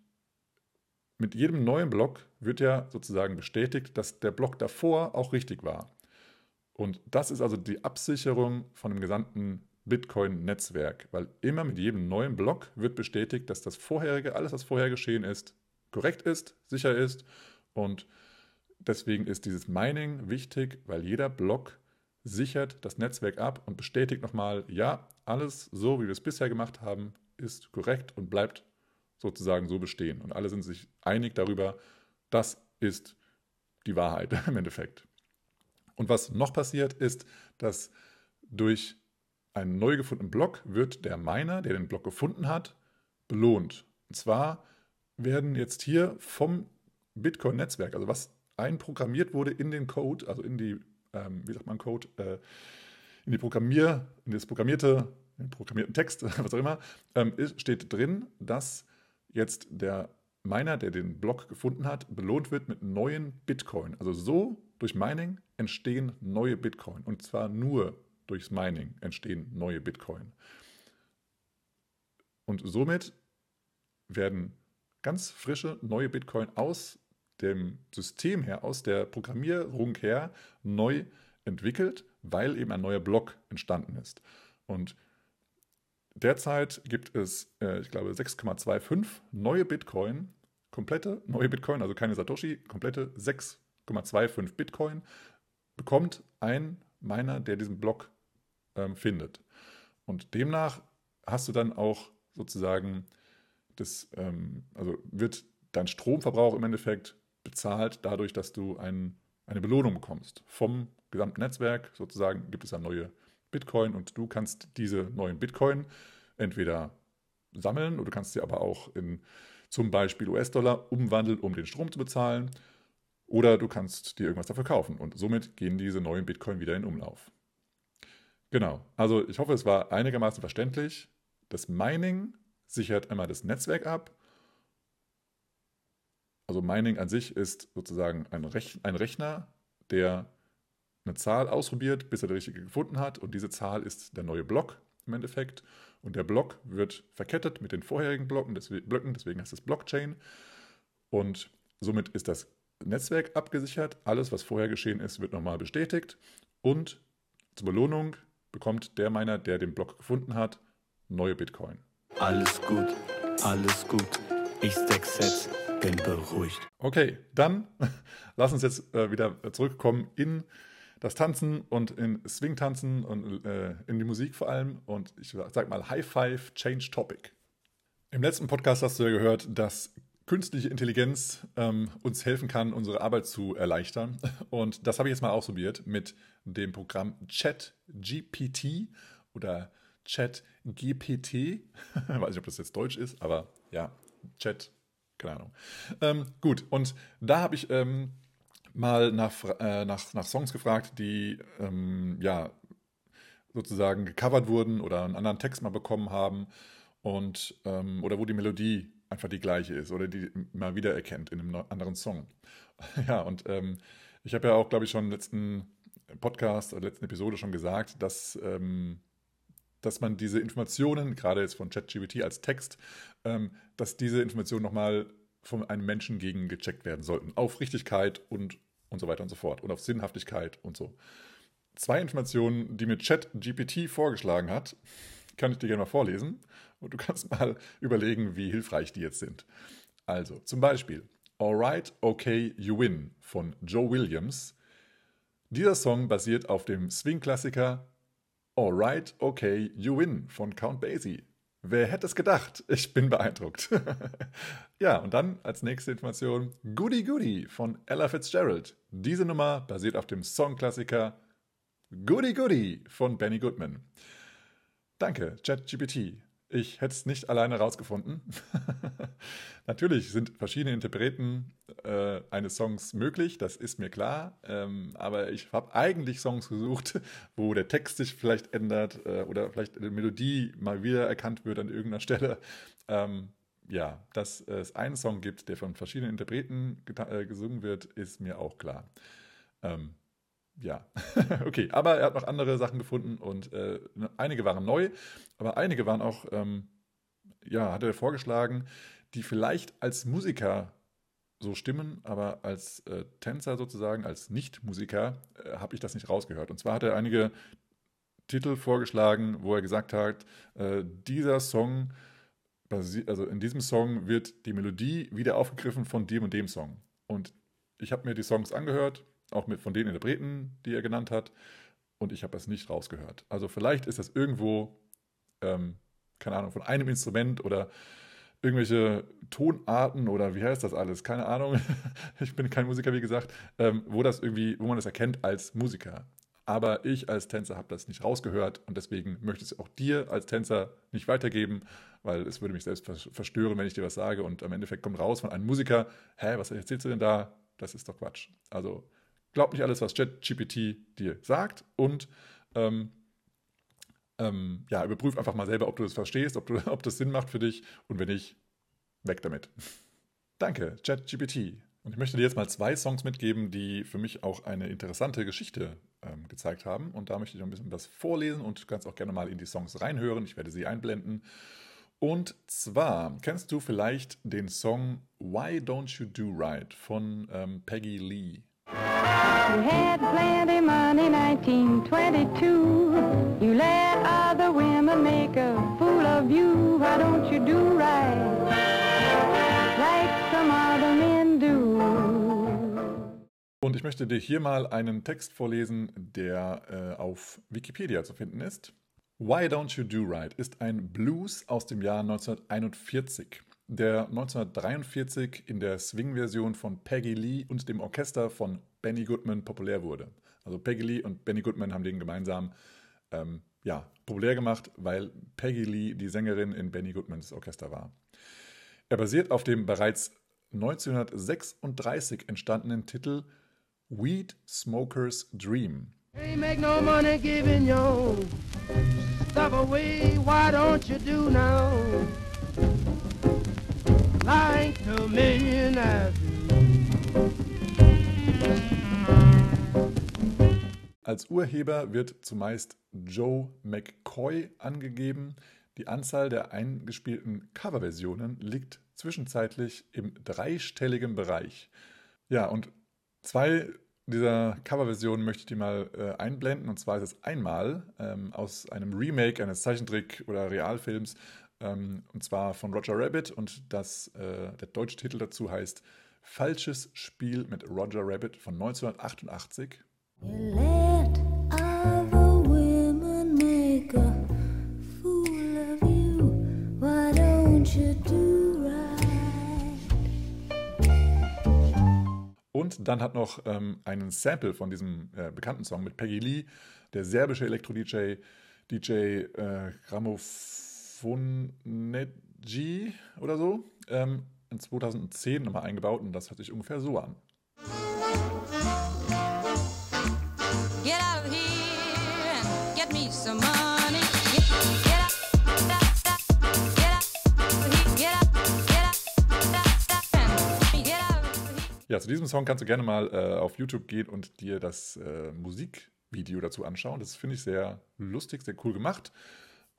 mit jedem neuen Block wird ja sozusagen bestätigt, dass der Block davor auch richtig war. Und das ist also die Absicherung von dem gesamten Bitcoin-Netzwerk, weil immer mit jedem neuen Block wird bestätigt, dass das vorherige, alles, was vorher geschehen ist, korrekt ist, sicher ist und deswegen ist dieses Mining wichtig, weil jeder Block sichert das Netzwerk ab und bestätigt nochmal, ja, alles so, wie wir es bisher gemacht haben, ist korrekt und bleibt sozusagen so bestehen. Und alle sind sich einig darüber, das ist die Wahrheit im Endeffekt. Und was noch passiert, ist, dass durch einen neu gefundenen Block wird der Miner, der den Block gefunden hat, belohnt. Und zwar werden jetzt hier vom Bitcoin-Netzwerk, also was einprogrammiert wurde in den Code, also in die, ähm, wie sagt man Code, äh, in die Programmier, in das programmierte, in den programmierten Text, was auch immer, ähm, ist, steht drin, dass jetzt der Miner, der den Block gefunden hat, belohnt wird mit neuen Bitcoin. Also so durch Mining entstehen neue Bitcoin. Und zwar nur durchs Mining entstehen neue Bitcoin. Und somit werden ganz frische neue Bitcoin aus dem System her, aus der Programmierung her neu entwickelt, weil eben ein neuer Block entstanden ist. Und derzeit gibt es, äh, ich glaube, 6,25 neue Bitcoin, komplette neue Bitcoin, also keine Satoshi, komplette 6,25 Bitcoin bekommt ein Miner, der diesen Block ähm, findet. Und demnach hast du dann auch sozusagen das, ähm, also wird dein Stromverbrauch im Endeffekt bezahlt dadurch, dass du ein, eine Belohnung bekommst. Vom gesamten Netzwerk sozusagen gibt es dann neue Bitcoin und du kannst diese neuen Bitcoin entweder sammeln oder du kannst sie aber auch in zum Beispiel US-Dollar umwandeln, um den Strom zu bezahlen. Oder du kannst dir irgendwas dafür kaufen und somit gehen diese neuen Bitcoin wieder in Umlauf. Genau, also ich hoffe, es war einigermaßen verständlich. Das Mining sichert einmal das Netzwerk ab. Also Mining an sich ist sozusagen ein, Rech ein Rechner, der eine Zahl ausprobiert, bis er die richtige gefunden hat. Und diese Zahl ist der neue Block im Endeffekt. Und der Block wird verkettet mit den vorherigen Blocken, Blöcken, deswegen heißt es Blockchain. Und somit ist das Netzwerk abgesichert. Alles, was vorher geschehen ist, wird nochmal bestätigt. Und zur Belohnung bekommt der Miner, der den Block gefunden hat, neue Bitcoin. Alles gut, alles gut. Ich stack Sets, bin beruhigt. Okay, dann lass uns jetzt äh, wieder zurückkommen in das Tanzen und in Swing-Tanzen und äh, in die Musik vor allem. Und ich sag mal High Five, Change Topic. Im letzten Podcast hast du ja gehört, dass künstliche Intelligenz ähm, uns helfen kann, unsere Arbeit zu erleichtern. Und das habe ich jetzt mal ausprobiert mit dem Programm ChatGPT oder ChatGPT. Weiß nicht, ob das jetzt Deutsch ist, aber ja, Chat, keine Ahnung. Ähm, gut, und da habe ich ähm, mal nach, äh, nach, nach Songs gefragt, die ähm, ja sozusagen gecovert wurden oder einen anderen Text mal bekommen haben und ähm, oder wo die Melodie einfach die gleiche ist oder die mal wieder erkennt in einem anderen Song. ja, und ähm, ich habe ja auch, glaube ich, schon im letzten Podcast oder letzten Episode schon gesagt, dass, ähm, dass man diese Informationen, gerade jetzt von ChatGPT als Text, ähm, dass diese Informationen nochmal von einem Menschen gegen gecheckt werden sollten. Auf Richtigkeit und und so weiter und so fort. Und auf Sinnhaftigkeit und so. Zwei Informationen, die mir ChatGPT vorgeschlagen hat, kann ich dir gerne mal vorlesen. Und du kannst mal überlegen, wie hilfreich die jetzt sind. Also, zum Beispiel Alright, Okay, You Win von Joe Williams. Dieser Song basiert auf dem Swing-Klassiker Alright, Okay, You Win von Count Basie. Wer hätte es gedacht? Ich bin beeindruckt. ja, und dann als nächste Information Goody Goody von Ella Fitzgerald. Diese Nummer basiert auf dem Songklassiker Goody Goody von Benny Goodman. Danke, ChatGPT. Ich hätte es nicht alleine rausgefunden. Natürlich sind verschiedene Interpreten äh, eines Songs möglich, das ist mir klar. Ähm, aber ich habe eigentlich Songs gesucht, wo der Text sich vielleicht ändert äh, oder vielleicht eine Melodie mal wieder erkannt wird an irgendeiner Stelle. Ähm, ja, dass es einen Song gibt, der von verschiedenen Interpreten äh, gesungen wird, ist mir auch klar. Ähm, ja, okay, aber er hat noch andere Sachen gefunden und äh, ne, einige waren neu, aber einige waren auch, ähm, ja, hat er vorgeschlagen, die vielleicht als Musiker so stimmen, aber als äh, Tänzer sozusagen, als Nicht-Musiker, äh, habe ich das nicht rausgehört. Und zwar hat er einige Titel vorgeschlagen, wo er gesagt hat, äh, dieser Song, also in diesem Song wird die Melodie wieder aufgegriffen von dem und dem Song. Und ich habe mir die Songs angehört, auch mit, von den Interpreten, die er genannt hat. Und ich habe das nicht rausgehört. Also vielleicht ist das irgendwo, ähm, keine Ahnung, von einem Instrument oder irgendwelche Tonarten oder wie heißt das alles? Keine Ahnung. ich bin kein Musiker, wie gesagt, ähm, wo das irgendwie, wo man das erkennt als Musiker. Aber ich als Tänzer habe das nicht rausgehört und deswegen möchte ich es auch dir als Tänzer nicht weitergeben, weil es würde mich selbst verstören, wenn ich dir was sage und am Endeffekt kommt raus von einem Musiker, hä, was erzählst du denn da? Das ist doch Quatsch. Also glaub nicht alles, was ChatGPT dir sagt und ähm, ähm, ja, überprüf einfach mal selber, ob du das verstehst, ob, du, ob das Sinn macht für dich und wenn nicht, weg damit. Danke, ChatGPT. Und ich möchte dir jetzt mal zwei Songs mitgeben, die für mich auch eine interessante Geschichte ähm, gezeigt haben. Und da möchte ich noch ein bisschen was vorlesen und du kannst auch gerne mal in die Songs reinhören. Ich werde sie einblenden. Und zwar kennst du vielleicht den Song Why Don't You Do Right von ähm, Peggy Lee. You had plenty money 1922. You let other women make a fool of you. Why don't you do right like some other men do? Und ich möchte dir hier mal einen Text vorlesen, der äh, auf Wikipedia zu finden ist. Why Don't You Do Right ist ein Blues aus dem Jahr 1941 der 1943 in der Swing-Version von Peggy Lee und dem Orchester von Benny Goodman populär wurde. Also Peggy Lee und Benny Goodman haben den gemeinsam ähm, ja, populär gemacht, weil Peggy Lee die Sängerin in Benny Goodmans Orchester war. Er basiert auf dem bereits 1936 entstandenen Titel Weed Smoker's Dream. Ain't make no money giving your stuff away. Why don't you do now? Like the millionaires Als Urheber wird zumeist Joe McCoy angegeben. Die Anzahl der eingespielten Coverversionen liegt zwischenzeitlich im dreistelligen Bereich. Ja, und zwei dieser Coverversionen möchte ich dir mal äh, einblenden. Und zwar ist es einmal ähm, aus einem Remake eines Zeichentrick- oder Realfilms, ähm, und zwar von Roger Rabbit. Und das, äh, der deutsche Titel dazu heißt Falsches Spiel mit Roger Rabbit von 1988. Und dann hat noch ähm, einen Sample von diesem äh, bekannten Song mit Peggy Lee, der serbische Elektro-DJ, DJ äh, Gramofonegi oder so, ähm, in 2010 nochmal eingebaut und das hört sich ungefähr so an. Get out of here and get me some money. Ja, zu diesem Song kannst du gerne mal äh, auf YouTube gehen und dir das äh, Musikvideo dazu anschauen. Das finde ich sehr lustig, sehr cool gemacht.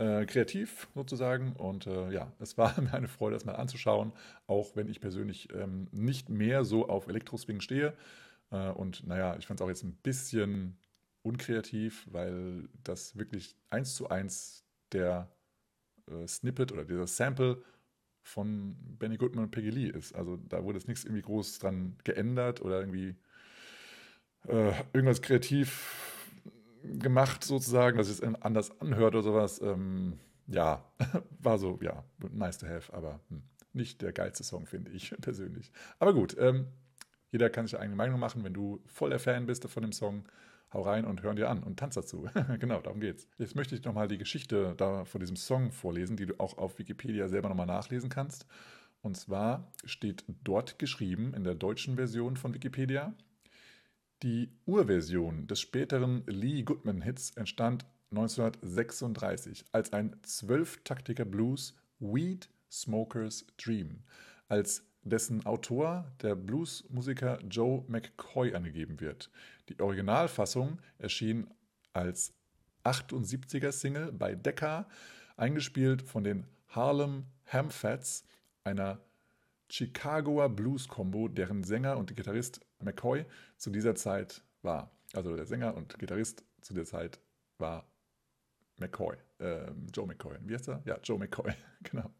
Äh, kreativ sozusagen. Und äh, ja, es war mir eine Freude, das mal anzuschauen, auch wenn ich persönlich ähm, nicht mehr so auf Elektroswing stehe. Äh, und naja, ich fand es auch jetzt ein bisschen unkreativ, weil das wirklich eins zu eins der äh, Snippet oder dieser Sample von Benny Goodman und Peggy Lee ist. Also da wurde jetzt nichts irgendwie groß dran geändert oder irgendwie äh, irgendwas kreativ gemacht sozusagen, dass es anders anhört oder sowas. Ähm, ja, war so, ja, nice to have, aber hm, nicht der geilste Song, finde ich persönlich. Aber gut, ähm, jeder kann sich eine eigene Meinung machen. Wenn du voll der Fan bist von dem Song, hau rein und hör dir an und tanz dazu. genau, darum geht's. Jetzt möchte ich nochmal die Geschichte da von diesem Song vorlesen, die du auch auf Wikipedia selber nochmal nachlesen kannst. Und zwar steht dort geschrieben in der deutschen Version von Wikipedia, die Urversion des späteren Lee Goodman-Hits entstand 1936 als ein zwölftaktiger Blues Weed Smoker's Dream, als dessen Autor der Bluesmusiker Joe McCoy angegeben wird. Die Originalfassung erschien als 78er Single bei Decca, eingespielt von den Harlem Hamfats, einer Chicagoer Blues-Combo, deren Sänger und Gitarrist McCoy zu dieser Zeit war. Also der Sänger und Gitarrist zu der Zeit war McCoy, äh, Joe McCoy. Wie heißt er? Ja, Joe McCoy, genau.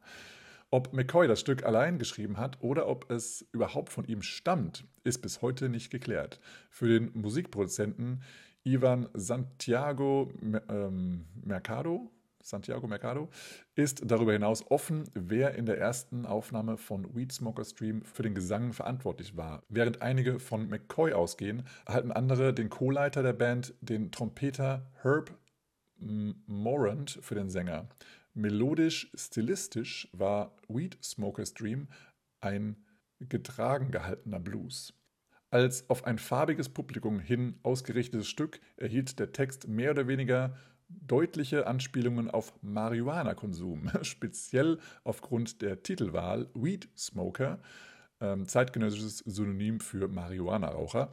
Ob McCoy das Stück allein geschrieben hat oder ob es überhaupt von ihm stammt, ist bis heute nicht geklärt. Für den Musikproduzenten Ivan Santiago ähm, Mercado, Santiago Mercado, ist darüber hinaus offen, wer in der ersten Aufnahme von Weed Smoker Stream für den Gesang verantwortlich war. Während einige von McCoy ausgehen, erhalten andere den Co-Leiter der Band, den Trompeter Herb Morant für den Sänger. Melodisch, stilistisch war Weed Smoker's Dream ein getragen gehaltener Blues. Als auf ein farbiges Publikum hin ausgerichtetes Stück erhielt der Text mehr oder weniger deutliche Anspielungen auf Marihuana-Konsum, speziell aufgrund der Titelwahl Weed Smoker, ähm, zeitgenössisches Synonym für Marihuana-Raucher.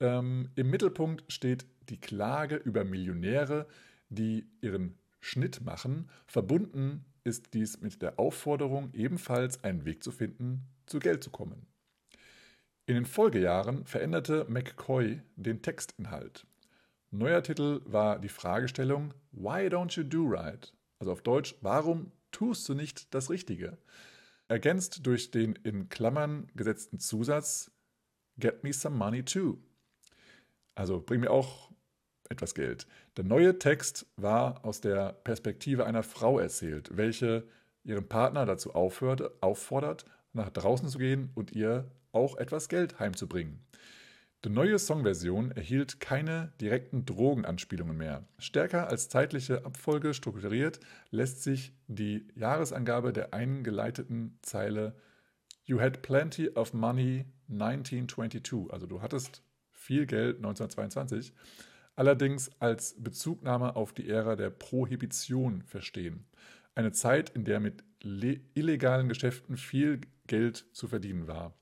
Ähm, Im Mittelpunkt steht die Klage über Millionäre, die ihren Schnitt machen. Verbunden ist dies mit der Aufforderung, ebenfalls einen Weg zu finden, zu Geld zu kommen. In den Folgejahren veränderte McCoy den Textinhalt. Neuer Titel war die Fragestellung Why don't you do right? Also auf Deutsch, warum tust du nicht das Richtige? Ergänzt durch den in Klammern gesetzten Zusatz Get me some money too. Also bring mir auch etwas Geld. Der neue Text war aus der Perspektive einer Frau erzählt, welche ihren Partner dazu aufhört, auffordert, nach draußen zu gehen und ihr auch etwas Geld heimzubringen. Die neue Songversion erhielt keine direkten Drogenanspielungen mehr. Stärker als zeitliche Abfolge strukturiert lässt sich die Jahresangabe der eingeleiteten Zeile You had plenty of money 1922, also du hattest viel Geld 1922, allerdings als Bezugnahme auf die Ära der Prohibition verstehen. Eine Zeit, in der mit illegalen Geschäften viel Geld zu verdienen war.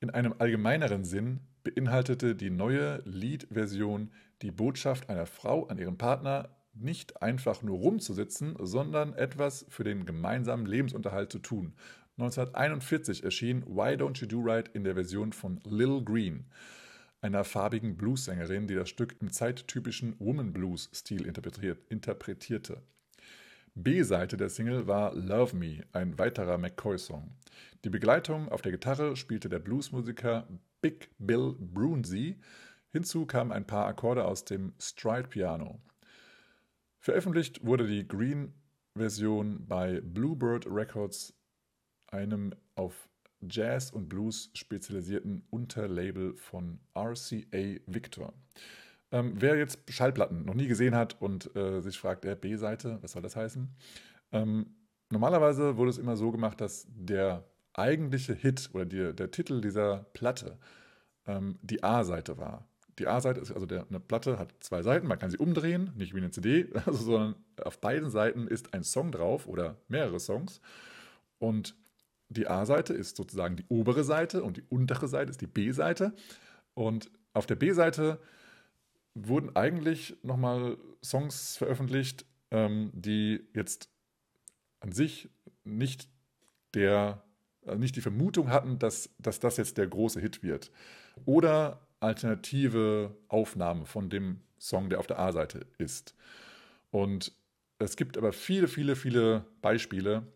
In einem allgemeineren Sinn beinhaltete die neue Lied-Version die Botschaft einer Frau an ihren Partner, nicht einfach nur rumzusitzen, sondern etwas für den gemeinsamen Lebensunterhalt zu tun. 1941 erschien Why Don't You Do Right in der Version von Lil Green, einer farbigen Bluessängerin, die das Stück im zeittypischen Woman Blues-Stil interpretierte. B-Seite der Single war Love Me, ein weiterer McCoy-Song. Die Begleitung auf der Gitarre spielte der Bluesmusiker Big Bill Brunsey. Hinzu kamen ein paar Akkorde aus dem Stride Piano. Veröffentlicht wurde die Green-Version bei Bluebird Records, einem auf Jazz und Blues spezialisierten Unterlabel von RCA Victor. Ähm, wer jetzt Schallplatten noch nie gesehen hat und äh, sich fragt, der B-Seite, was soll das heißen? Ähm, normalerweise wurde es immer so gemacht, dass der eigentliche Hit oder die, der Titel dieser Platte ähm, die A-Seite war. Die A-Seite ist also der, eine Platte hat zwei Seiten, man kann sie umdrehen, nicht wie eine CD, also, sondern auf beiden Seiten ist ein Song drauf oder mehrere Songs. Und die A-Seite ist sozusagen die obere Seite und die untere Seite ist die B-Seite. Und auf der B-Seite wurden eigentlich nochmal Songs veröffentlicht, ähm, die jetzt an sich nicht der nicht die Vermutung hatten, dass, dass das jetzt der große Hit wird. Oder alternative Aufnahmen von dem Song, der auf der A-Seite ist. Und es gibt aber viele, viele, viele Beispiele,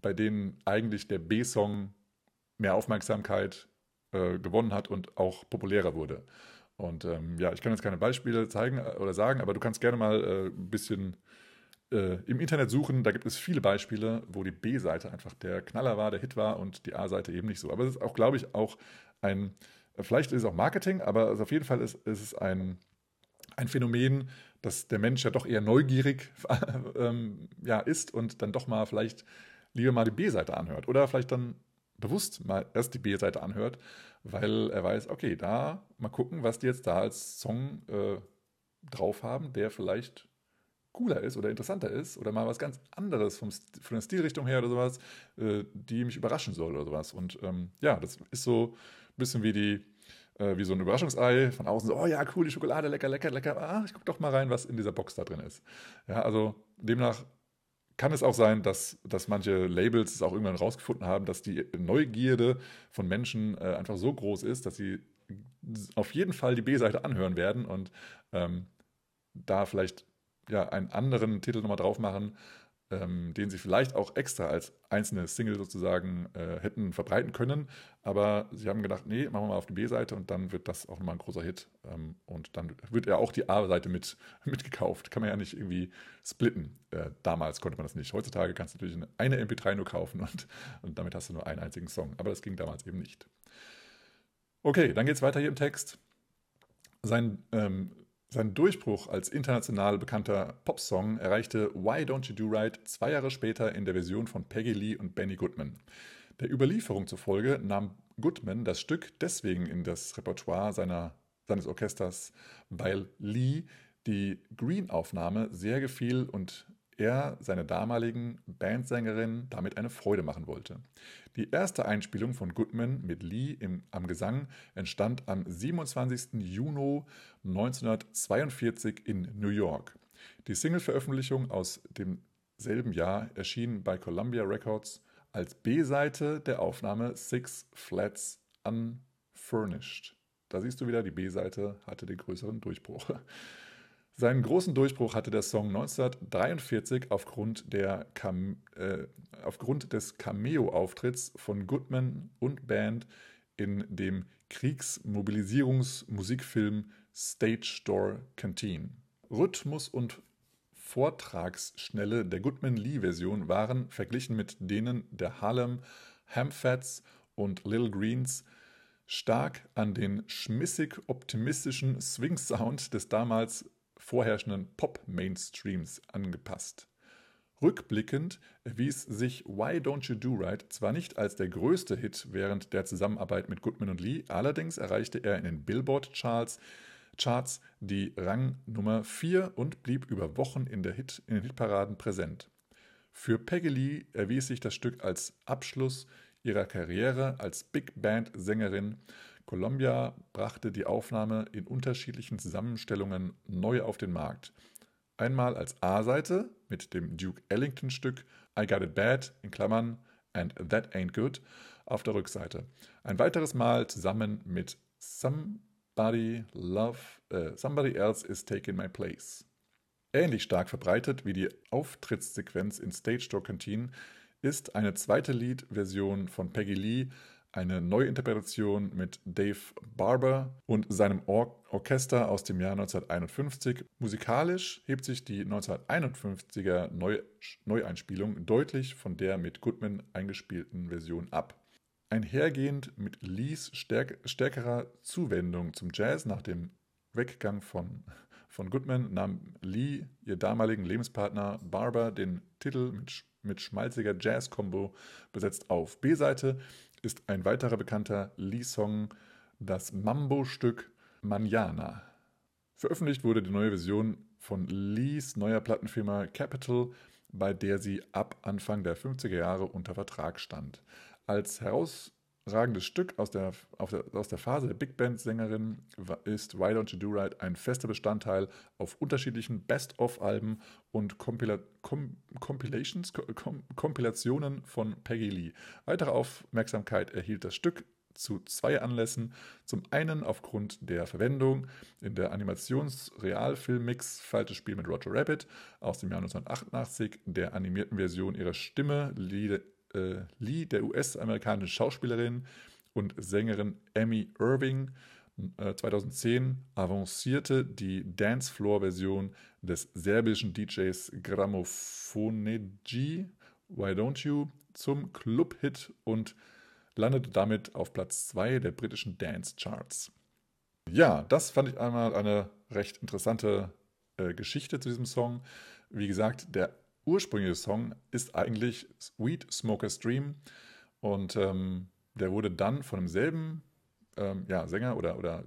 bei denen eigentlich der B-Song mehr Aufmerksamkeit äh, gewonnen hat und auch populärer wurde. Und ähm, ja, ich kann jetzt keine Beispiele zeigen äh, oder sagen, aber du kannst gerne mal äh, ein bisschen äh, im Internet suchen, da gibt es viele Beispiele, wo die B-Seite einfach der Knaller war, der Hit war und die A-Seite eben nicht so. Aber es ist auch, glaube ich, auch ein, vielleicht ist es auch Marketing, aber also auf jeden Fall ist, ist es ein, ein Phänomen, dass der Mensch ja doch eher neugierig ähm, ja, ist und dann doch mal vielleicht lieber mal die B-Seite anhört. Oder vielleicht dann bewusst mal erst die B-Seite anhört, weil er weiß, okay, da mal gucken, was die jetzt da als Song äh, drauf haben, der vielleicht cooler ist oder interessanter ist oder mal was ganz anderes vom, von der Stilrichtung her oder sowas, äh, die mich überraschen soll oder sowas. Und ähm, ja, das ist so ein bisschen wie die, äh, wie so ein Überraschungsei von außen so, oh ja, cool, die Schokolade, lecker, lecker, lecker. Ah, ich guck doch mal rein, was in dieser Box da drin ist. Ja, also demnach kann es auch sein, dass, dass manche Labels es auch irgendwann rausgefunden haben, dass die Neugierde von Menschen äh, einfach so groß ist, dass sie auf jeden Fall die B-Seite anhören werden und ähm, da vielleicht ja, einen anderen Titel nochmal drauf machen, ähm, den sie vielleicht auch extra als einzelne Single sozusagen äh, hätten verbreiten können. Aber sie haben gedacht, nee, machen wir mal auf die B-Seite und dann wird das auch nochmal ein großer Hit. Ähm, und dann wird ja auch die A-Seite mit, mitgekauft. Kann man ja nicht irgendwie splitten. Äh, damals konnte man das nicht. Heutzutage kannst du natürlich eine MP3 nur kaufen und, und damit hast du nur einen einzigen Song. Aber das ging damals eben nicht. Okay, dann geht es weiter hier im Text. Sein ähm, sein Durchbruch als international bekannter Popsong erreichte Why Don't You Do Right zwei Jahre später in der Version von Peggy Lee und Benny Goodman. Der Überlieferung zufolge nahm Goodman das Stück deswegen in das Repertoire seiner, seines Orchesters, weil Lee die Green-Aufnahme sehr gefiel und er seiner damaligen Bandsängerin damit eine Freude machen wollte. Die erste Einspielung von Goodman mit Lee im, am Gesang entstand am 27. Juni 1942 in New York. Die Single-Veröffentlichung aus demselben Jahr erschien bei Columbia Records als B-Seite der Aufnahme Six Flats Unfurnished. Da siehst du wieder, die B-Seite hatte den größeren Durchbruch. Seinen großen Durchbruch hatte der Song 1943 aufgrund, der äh, aufgrund des Cameo-Auftritts von Goodman und Band in dem Kriegsmobilisierungsmusikfilm Stage Door Canteen. Rhythmus und Vortragsschnelle der Goodman-Lee-Version waren, verglichen mit denen der Harlem, Hamfats und Lil Greens, stark an den schmissig-optimistischen Swing-Sound des damals vorherrschenden Pop-Mainstreams angepasst. Rückblickend erwies sich Why Don't You Do Right zwar nicht als der größte Hit während der Zusammenarbeit mit Goodman und Lee, allerdings erreichte er in den Billboard-Charts Charts die Rang Nummer 4 und blieb über Wochen in, Hit, in den Hitparaden präsent. Für Peggy Lee erwies sich das Stück als Abschluss ihrer Karriere als Big Band-Sängerin. Columbia brachte die Aufnahme in unterschiedlichen Zusammenstellungen neu auf den Markt. Einmal als A-Seite mit dem Duke Ellington-Stück I Got It Bad in Klammern and That Ain't Good auf der Rückseite. Ein weiteres Mal zusammen mit Somebody Love, äh, Somebody Else Is Taking My Place. Ähnlich stark verbreitet wie die Auftrittssequenz in Stage Door Canteen ist eine zweite Liedversion von Peggy Lee, eine Neuinterpretation mit Dave Barber und seinem Or Orchester aus dem Jahr 1951. Musikalisch hebt sich die 1951er Neu Neueinspielung deutlich von der mit Goodman eingespielten Version ab. Einhergehend mit Lees stärk stärkerer Zuwendung zum Jazz nach dem Weggang von, von Goodman nahm Lee ihr damaligen Lebenspartner Barber den Titel mit mit schmalziger Jazz-Combo besetzt auf. B-Seite ist ein weiterer bekannter Lee-Song, das Mambo-Stück Manana. Veröffentlicht wurde die neue Version von Lees neuer Plattenfirma Capital, bei der sie ab Anfang der 50er Jahre unter Vertrag stand. Als heraus ragendes Stück aus der, der, aus der Phase der Big Band-Sängerin ist Why Don't You Do Right ein fester Bestandteil auf unterschiedlichen Best-of-Alben und Compila Com Compilations, Com Kompilationen von Peggy Lee. Weitere Aufmerksamkeit erhielt das Stück zu zwei Anlässen. Zum einen aufgrund der Verwendung in der Animations-Realfilm-Mix Falsches Spiel mit Roger Rabbit aus dem Jahr 1988, der animierten Version ihrer Stimme, Lieder äh, Lee, der US-amerikanischen Schauspielerin und Sängerin Amy Irving, äh, 2010 avancierte die Dancefloor-Version des serbischen DJs Gramophoneji Why Don't You zum Club-Hit und landete damit auf Platz 2 der britischen Dance-Charts. Ja, das fand ich einmal eine recht interessante äh, Geschichte zu diesem Song. Wie gesagt, der ursprüngliche Song ist eigentlich Sweet Smoker's Dream und ähm, der wurde dann von demselben ähm, ja, Sänger oder, oder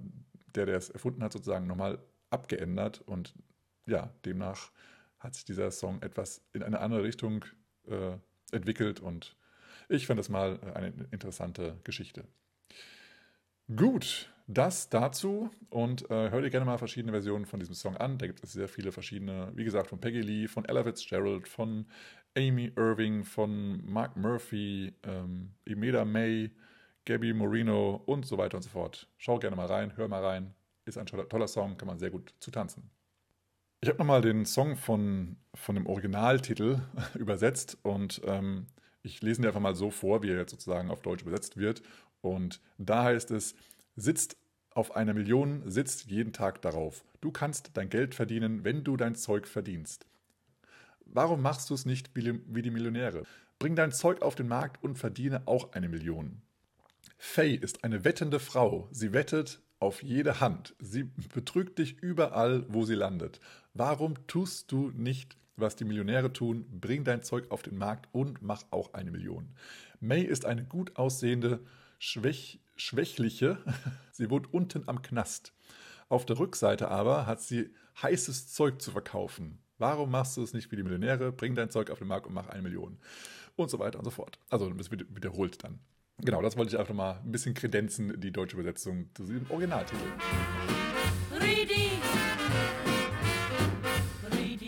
der, der es erfunden hat, sozusagen nochmal abgeändert und ja, demnach hat sich dieser Song etwas in eine andere Richtung äh, entwickelt und ich fand das mal eine interessante Geschichte. Gut, das dazu und äh, hör dir gerne mal verschiedene Versionen von diesem Song an. Da gibt es sehr viele verschiedene, wie gesagt, von Peggy Lee, von Ella Fitzgerald, von Amy Irving, von Mark Murphy, ähm, Imeda May, Gabby Moreno und so weiter und so fort. Schau gerne mal rein, hör mal rein. Ist ein toller Song, kann man sehr gut zu tanzen. Ich habe nochmal den Song von, von dem Originaltitel übersetzt und ähm, ich lese ihn einfach mal so vor, wie er jetzt sozusagen auf Deutsch übersetzt wird. Und da heißt es, sitzt auf einer Million, sitzt jeden Tag darauf. Du kannst dein Geld verdienen, wenn du dein Zeug verdienst. Warum machst du es nicht wie die Millionäre? Bring dein Zeug auf den Markt und verdiene auch eine Million. Faye ist eine wettende Frau. Sie wettet auf jede Hand. Sie betrügt dich überall, wo sie landet. Warum tust du nicht, was die Millionäre tun? Bring dein Zeug auf den Markt und mach auch eine Million. May ist eine gut aussehende, schwäch, schwächliche. Sie wohnt unten am Knast. Auf der Rückseite aber hat sie heißes Zeug zu verkaufen. Warum machst du es nicht wie die Millionäre? Bring dein Zeug auf den Markt und mach eine Million. Und so weiter und so fort. Also das wiederholt dann. Genau, das wollte ich einfach mal ein bisschen kredenzen, die deutsche Übersetzung zu diesem Originaltitel.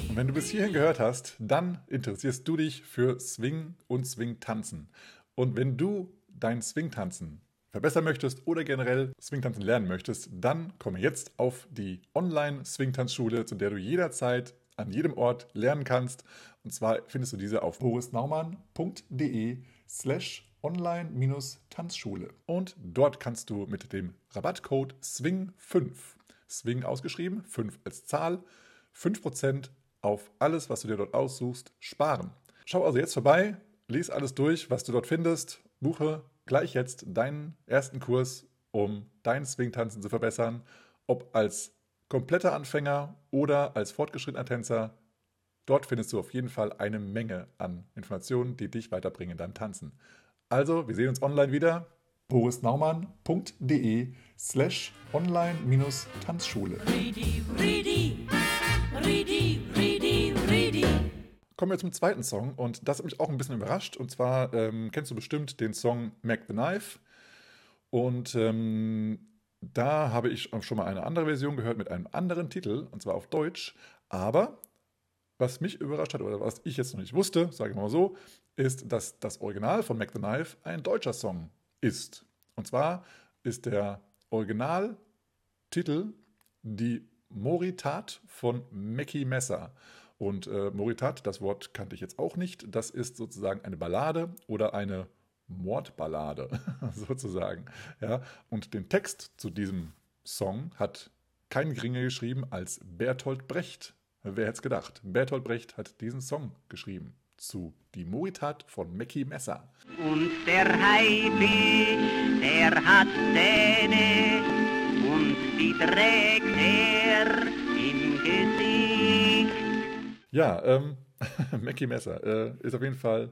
Und wenn du bis hierhin gehört hast, dann interessierst du dich für Swing und Swing-Tanzen. Und wenn du dein Swing-Tanzen verbessern möchtest oder generell Swingtanzen lernen möchtest, dann komme jetzt auf die Online-Swingtanzschule, zu der du jederzeit an jedem Ort lernen kannst. Und zwar findest du diese auf borisnaumann.de slash online-tanzschule. Und dort kannst du mit dem Rabattcode SWING5, SWING ausgeschrieben, 5 als Zahl, 5% auf alles, was du dir dort aussuchst, sparen. Schau also jetzt vorbei, lese alles durch, was du dort findest, buche gleich jetzt deinen ersten Kurs um dein Swing-Tanzen zu verbessern, ob als kompletter Anfänger oder als fortgeschrittener Tänzer. Dort findest du auf jeden Fall eine Menge an Informationen, die dich weiterbringen beim Tanzen. Also, wir sehen uns online wieder. borisnaumann.de slash online-tanzschule. Kommen wir zum zweiten Song und das hat mich auch ein bisschen überrascht. Und zwar ähm, kennst du bestimmt den Song Mac the Knife. Und ähm, da habe ich schon mal eine andere Version gehört mit einem anderen Titel, und zwar auf Deutsch. Aber was mich überrascht hat oder was ich jetzt noch nicht wusste, sage ich mal so, ist, dass das Original von Mac the Knife ein deutscher Song ist. Und zwar ist der Originaltitel die Moritat von Mackie Messer. Und äh, Moritat, das Wort kannte ich jetzt auch nicht. Das ist sozusagen eine Ballade oder eine Mordballade, sozusagen. Ja? Und den Text zu diesem Song hat kein geringer geschrieben als Bertolt Brecht. Wer hätte es gedacht? Bertolt Brecht hat diesen Song geschrieben zu Die Moritat von Mackie Messer. Und der Haifisch, der hat Zähne und die trägt er im Gesicht. Ja, ähm, Mackie Messer äh, ist auf jeden Fall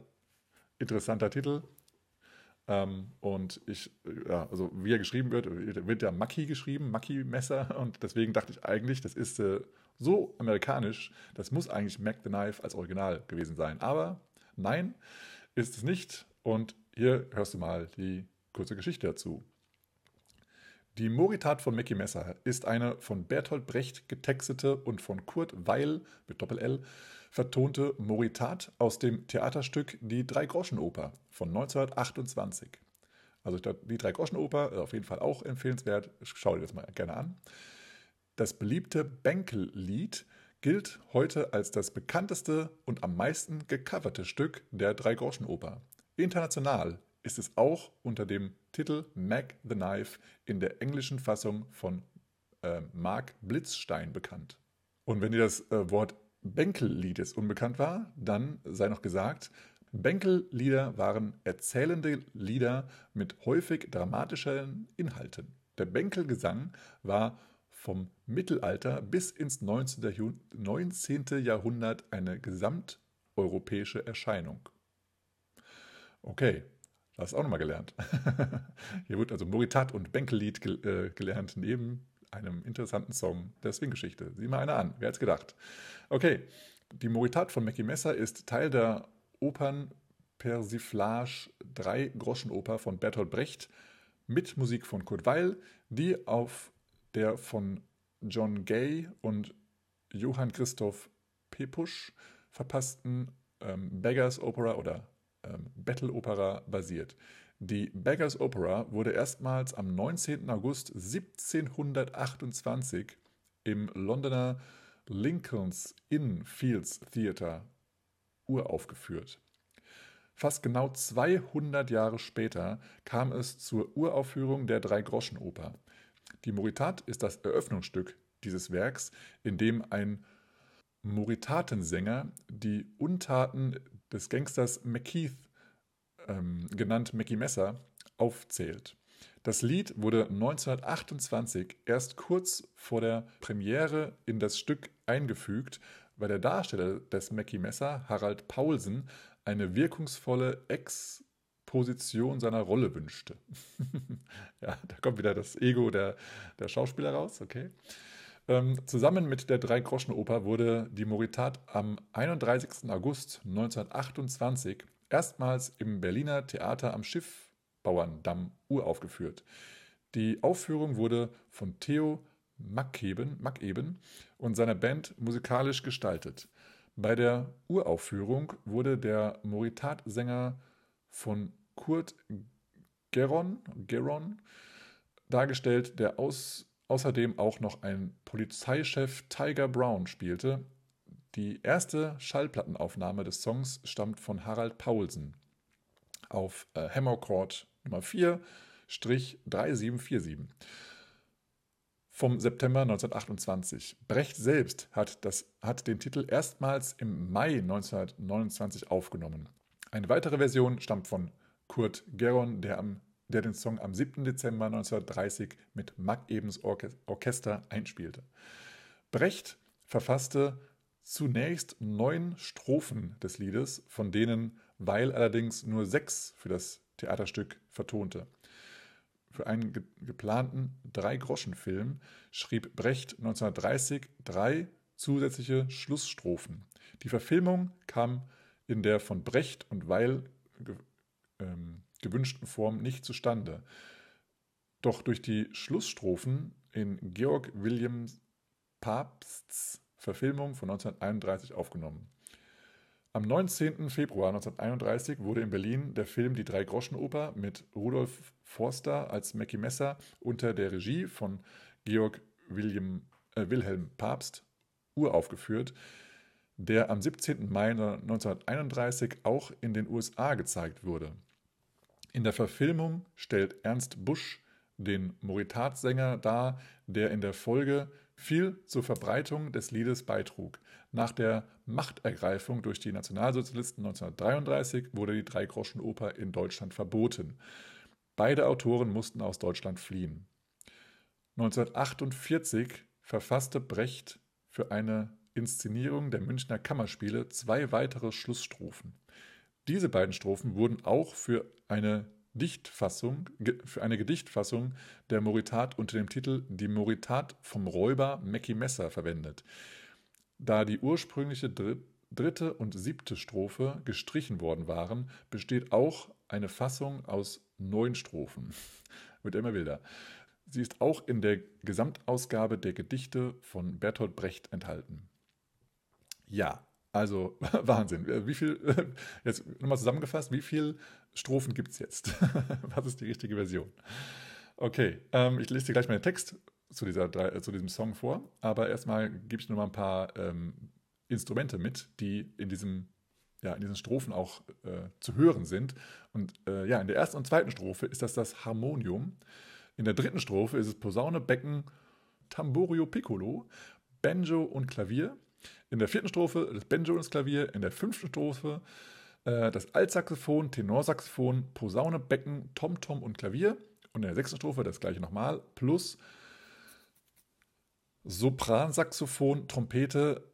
interessanter Titel. Ähm, und ich, ja, also wie er geschrieben wird, wird ja Maki geschrieben, Maki Messer. Und deswegen dachte ich eigentlich, das ist äh, so amerikanisch, das muss eigentlich Mac the Knife als Original gewesen sein. Aber nein, ist es nicht. Und hier hörst du mal die kurze Geschichte dazu. Die Moritat von Mackie Messer ist eine von Bertolt Brecht getextete und von Kurt Weil mit Doppel-L vertonte Moritat aus dem Theaterstück Die Drei-Groschen-Oper von 1928. Also die Drei-Groschen-Oper, äh, auf jeden Fall auch empfehlenswert, schau dir das mal gerne an. Das beliebte Bänkel-Lied gilt heute als das bekannteste und am meisten gecoverte Stück der Drei-Groschen-Oper. International ist es auch unter dem Titel Mac the Knife in der englischen Fassung von äh, Mark Blitzstein bekannt. Und wenn dir das äh, Wort Bänkel-Liedes unbekannt war, dann sei noch gesagt, Bänkel-Lieder waren erzählende Lieder mit häufig dramatischen Inhalten. Der Bänkelgesang war vom Mittelalter bis ins 19. Jahrhundert eine gesamteuropäische Erscheinung. Okay, das ist auch nochmal gelernt. Hier wird also Moritat und Bänkellied äh, gelernt neben einem interessanten Song der Swing-Geschichte. Sieh mal einer an, wer hätte gedacht. Okay, die Moritat von Mackie Messer ist Teil der Opern Persiflage drei Groschenoper von Bertolt Brecht mit Musik von Kurt Weil, die auf der von John Gay und Johann Christoph Pepusch verpassten ähm, Beggars Opera oder ähm, Battle Opera basiert. Die Beggars Opera wurde erstmals am 19. August 1728 im Londoner Lincoln's Inn Fields Theatre uraufgeführt. Fast genau 200 Jahre später kam es zur Uraufführung der Drei-Groschen-Oper. Die Moritat ist das Eröffnungsstück dieses Werks, in dem ein Moritatensänger die Untaten des Gangsters McKeith ähm, genannt Mickey Messer, aufzählt. Das Lied wurde 1928 erst kurz vor der Premiere in das Stück eingefügt, weil der Darsteller des Mackie Messer, Harald Paulsen, eine wirkungsvolle Exposition seiner Rolle wünschte. ja, da kommt wieder das Ego der, der Schauspieler raus, okay. Ähm, zusammen mit der Drei-Groschen-Oper wurde die Moritat am 31. August 1928 erstmals im Berliner Theater am Schiffbauerndamm uraufgeführt. Die Aufführung wurde von Theo Mackeben, Mackeben und seiner Band musikalisch gestaltet. Bei der Uraufführung wurde der Moritat-Sänger von Kurt Geron, Geron dargestellt, der aus, außerdem auch noch ein Polizeichef Tiger Brown spielte, die erste Schallplattenaufnahme des Songs stammt von Harald Paulsen auf äh, Hammercord Nummer 4-3747 vom September 1928. Brecht selbst hat, das, hat den Titel erstmals im Mai 1929 aufgenommen. Eine weitere Version stammt von Kurt Geron, der am der den Song am 7. Dezember 1930 mit Mack Ebens Orchester einspielte. Brecht verfasste zunächst neun Strophen des Liedes, von denen Weil allerdings nur sechs für das Theaterstück vertonte. Für einen ge geplanten Drei-Groschen-Film schrieb Brecht 1930 drei zusätzliche Schlussstrophen. Die Verfilmung kam in der von Brecht und Weil ähm, gewünschten Form nicht zustande. Doch durch die Schlussstrophen in Georg William Papsts Verfilmung von 1931 aufgenommen. Am 19. Februar 1931 wurde in Berlin der Film Die Drei-Groschen-Oper mit Rudolf Forster als Mackie Messer unter der Regie von Georg William, äh, Wilhelm Papst uraufgeführt, der am 17. Mai 1931 auch in den USA gezeigt wurde. In der Verfilmung stellt Ernst Busch den Moritat-Sänger dar, der in der Folge viel zur Verbreitung des Liedes beitrug. Nach der Machtergreifung durch die Nationalsozialisten 1933 wurde die Dreigroschenoper in Deutschland verboten. Beide Autoren mussten aus Deutschland fliehen. 1948 verfasste Brecht für eine Inszenierung der Münchner Kammerspiele zwei weitere Schlussstrophen. Diese beiden Strophen wurden auch für eine Dichtfassung, für eine Gedichtfassung der Moritat unter dem Titel Die Moritat vom Räuber Mackie Messer verwendet. Da die ursprüngliche dritte und siebte Strophe gestrichen worden waren, besteht auch eine Fassung aus neun Strophen. Wird immer wilder. Sie ist auch in der Gesamtausgabe der Gedichte von Bertolt Brecht enthalten. Ja, also Wahnsinn. Äh, wie viel, jetzt nochmal zusammengefasst, wie viele Strophen gibt es jetzt? Was ist die richtige Version? Okay, ähm, ich lese dir gleich meinen Text zu, dieser, zu diesem Song vor, aber erstmal gebe ich nochmal ein paar ähm, Instrumente mit, die in, diesem, ja, in diesen Strophen auch äh, zu hören sind. Und äh, ja, in der ersten und zweiten Strophe ist das das Harmonium. In der dritten Strophe ist es Posaune, Becken, Tamburio, Piccolo, Banjo und Klavier. In der vierten Strophe das Banjo und das Klavier, in der fünften Strophe äh, das Altsaxophon, Tenorsaxophon, Posaune, Becken, Tom-Tom und Klavier. Und in der sechsten Strophe das gleiche nochmal, plus Sopransaxophon, Trompete,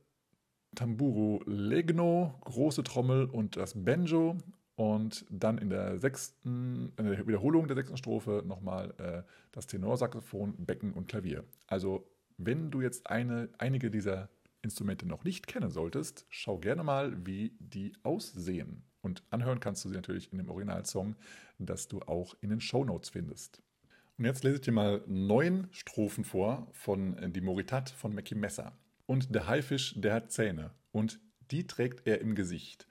Tamburo Legno, große Trommel und das Banjo. Und dann in der sechsten, in der Wiederholung der sechsten Strophe nochmal äh, das Tenorsaxophon, Becken und Klavier. Also, wenn du jetzt eine, einige dieser Instrumente noch nicht kennen solltest, schau gerne mal, wie die aussehen. Und anhören kannst du sie natürlich in dem Originalsong, das du auch in den Show Notes findest. Und jetzt lese ich dir mal neun Strophen vor von äh, Die Moritat von Mackie Messer. Und der Haifisch, der hat Zähne und die trägt er im Gesicht.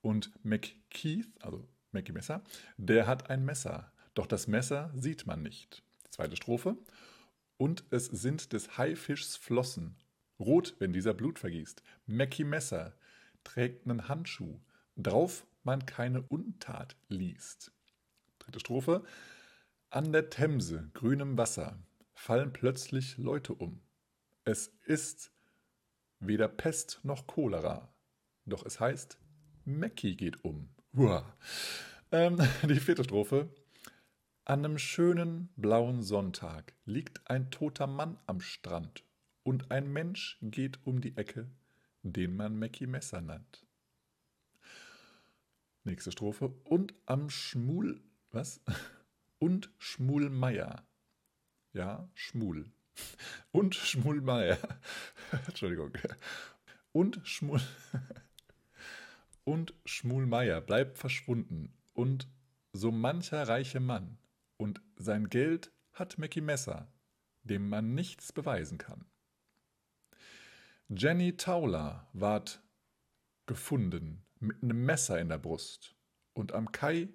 Und McKeith, also Mackie Messer, der hat ein Messer, doch das Messer sieht man nicht. Zweite Strophe. Und es sind des Haifischs Flossen Rot, wenn dieser Blut vergießt. Mackie Messer trägt einen Handschuh, drauf man keine Untat liest. Dritte Strophe. An der Themse, grünem Wasser, fallen plötzlich Leute um. Es ist weder Pest noch Cholera, doch es heißt, Mackie geht um. Ähm, die vierte Strophe. An einem schönen blauen Sonntag liegt ein toter Mann am Strand und ein Mensch geht um die Ecke, den man Mackie Messer nennt. Nächste Strophe. Und am Schmul, was? Und Schmulmeier. Ja, Schmul. Und Schmulmeier. Entschuldigung. Und Schmul. Und Schmulmeier bleibt verschwunden. Und so mancher reiche Mann. Und sein Geld hat Mackie Messer, dem man nichts beweisen kann. Jenny Tauler ward gefunden mit einem Messer in der Brust. Und am Kai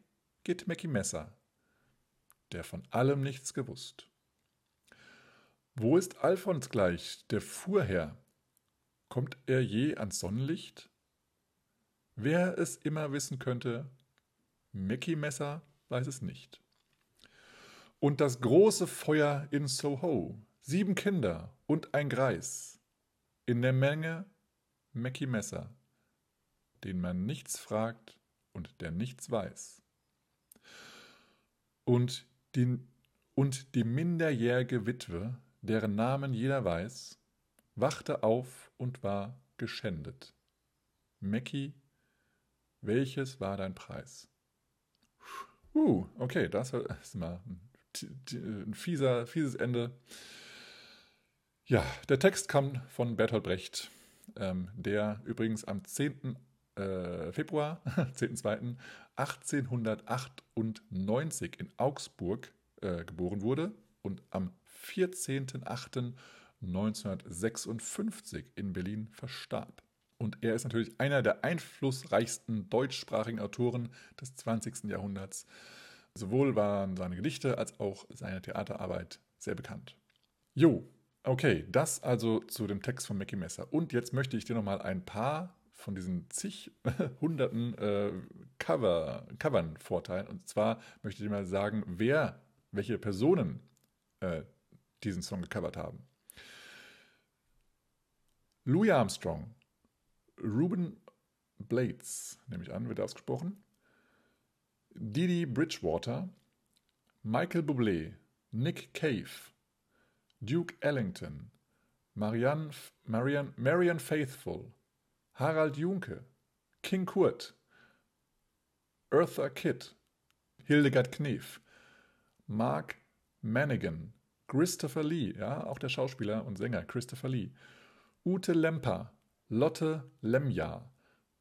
geht Mackie Messer, der von allem nichts gewusst. Wo ist Alfons gleich, der Fuhrherr? Kommt er je ans Sonnenlicht? Wer es immer wissen könnte, Mackie Messer weiß es nicht. Und das große Feuer in Soho, sieben Kinder und ein Greis, in der Menge Mackie Messer, den man nichts fragt und der nichts weiß. Und Die, und die minderjährige Witwe, deren Namen jeder weiß, wachte auf und war geschändet. Mackie, welches war dein Preis? Uh, okay, das ist mal ein, ein fieser, fieses Ende. Ja, der Text kam von Bertolt Brecht, ähm, der übrigens am 10. Äh, Februar, 10.2.1898 in Augsburg äh, geboren wurde und am 14.08.1956 in Berlin verstarb. Und er ist natürlich einer der einflussreichsten deutschsprachigen Autoren des 20. Jahrhunderts. Sowohl waren seine Gedichte als auch seine Theaterarbeit sehr bekannt. Jo, okay, das also zu dem Text von Mackie Messer. Und jetzt möchte ich dir nochmal ein paar von diesen zig hunderten äh, Cover, Covern vorteilen. Und zwar möchte ich dir mal sagen, wer, welche Personen äh, diesen Song gecovert haben. Louis Armstrong, Ruben Blades, nehme ich an, wird ausgesprochen. Didi Bridgewater, Michael Bublé, Nick Cave, Duke Ellington, Marianne, Marianne, Marianne Faithful, Harald Junke, King Kurt, Eartha Kitt, Hildegard Knef, Mark Manigan, Christopher Lee, ja, auch der Schauspieler und Sänger Christopher Lee, Ute Lemper, Lotte Lemja,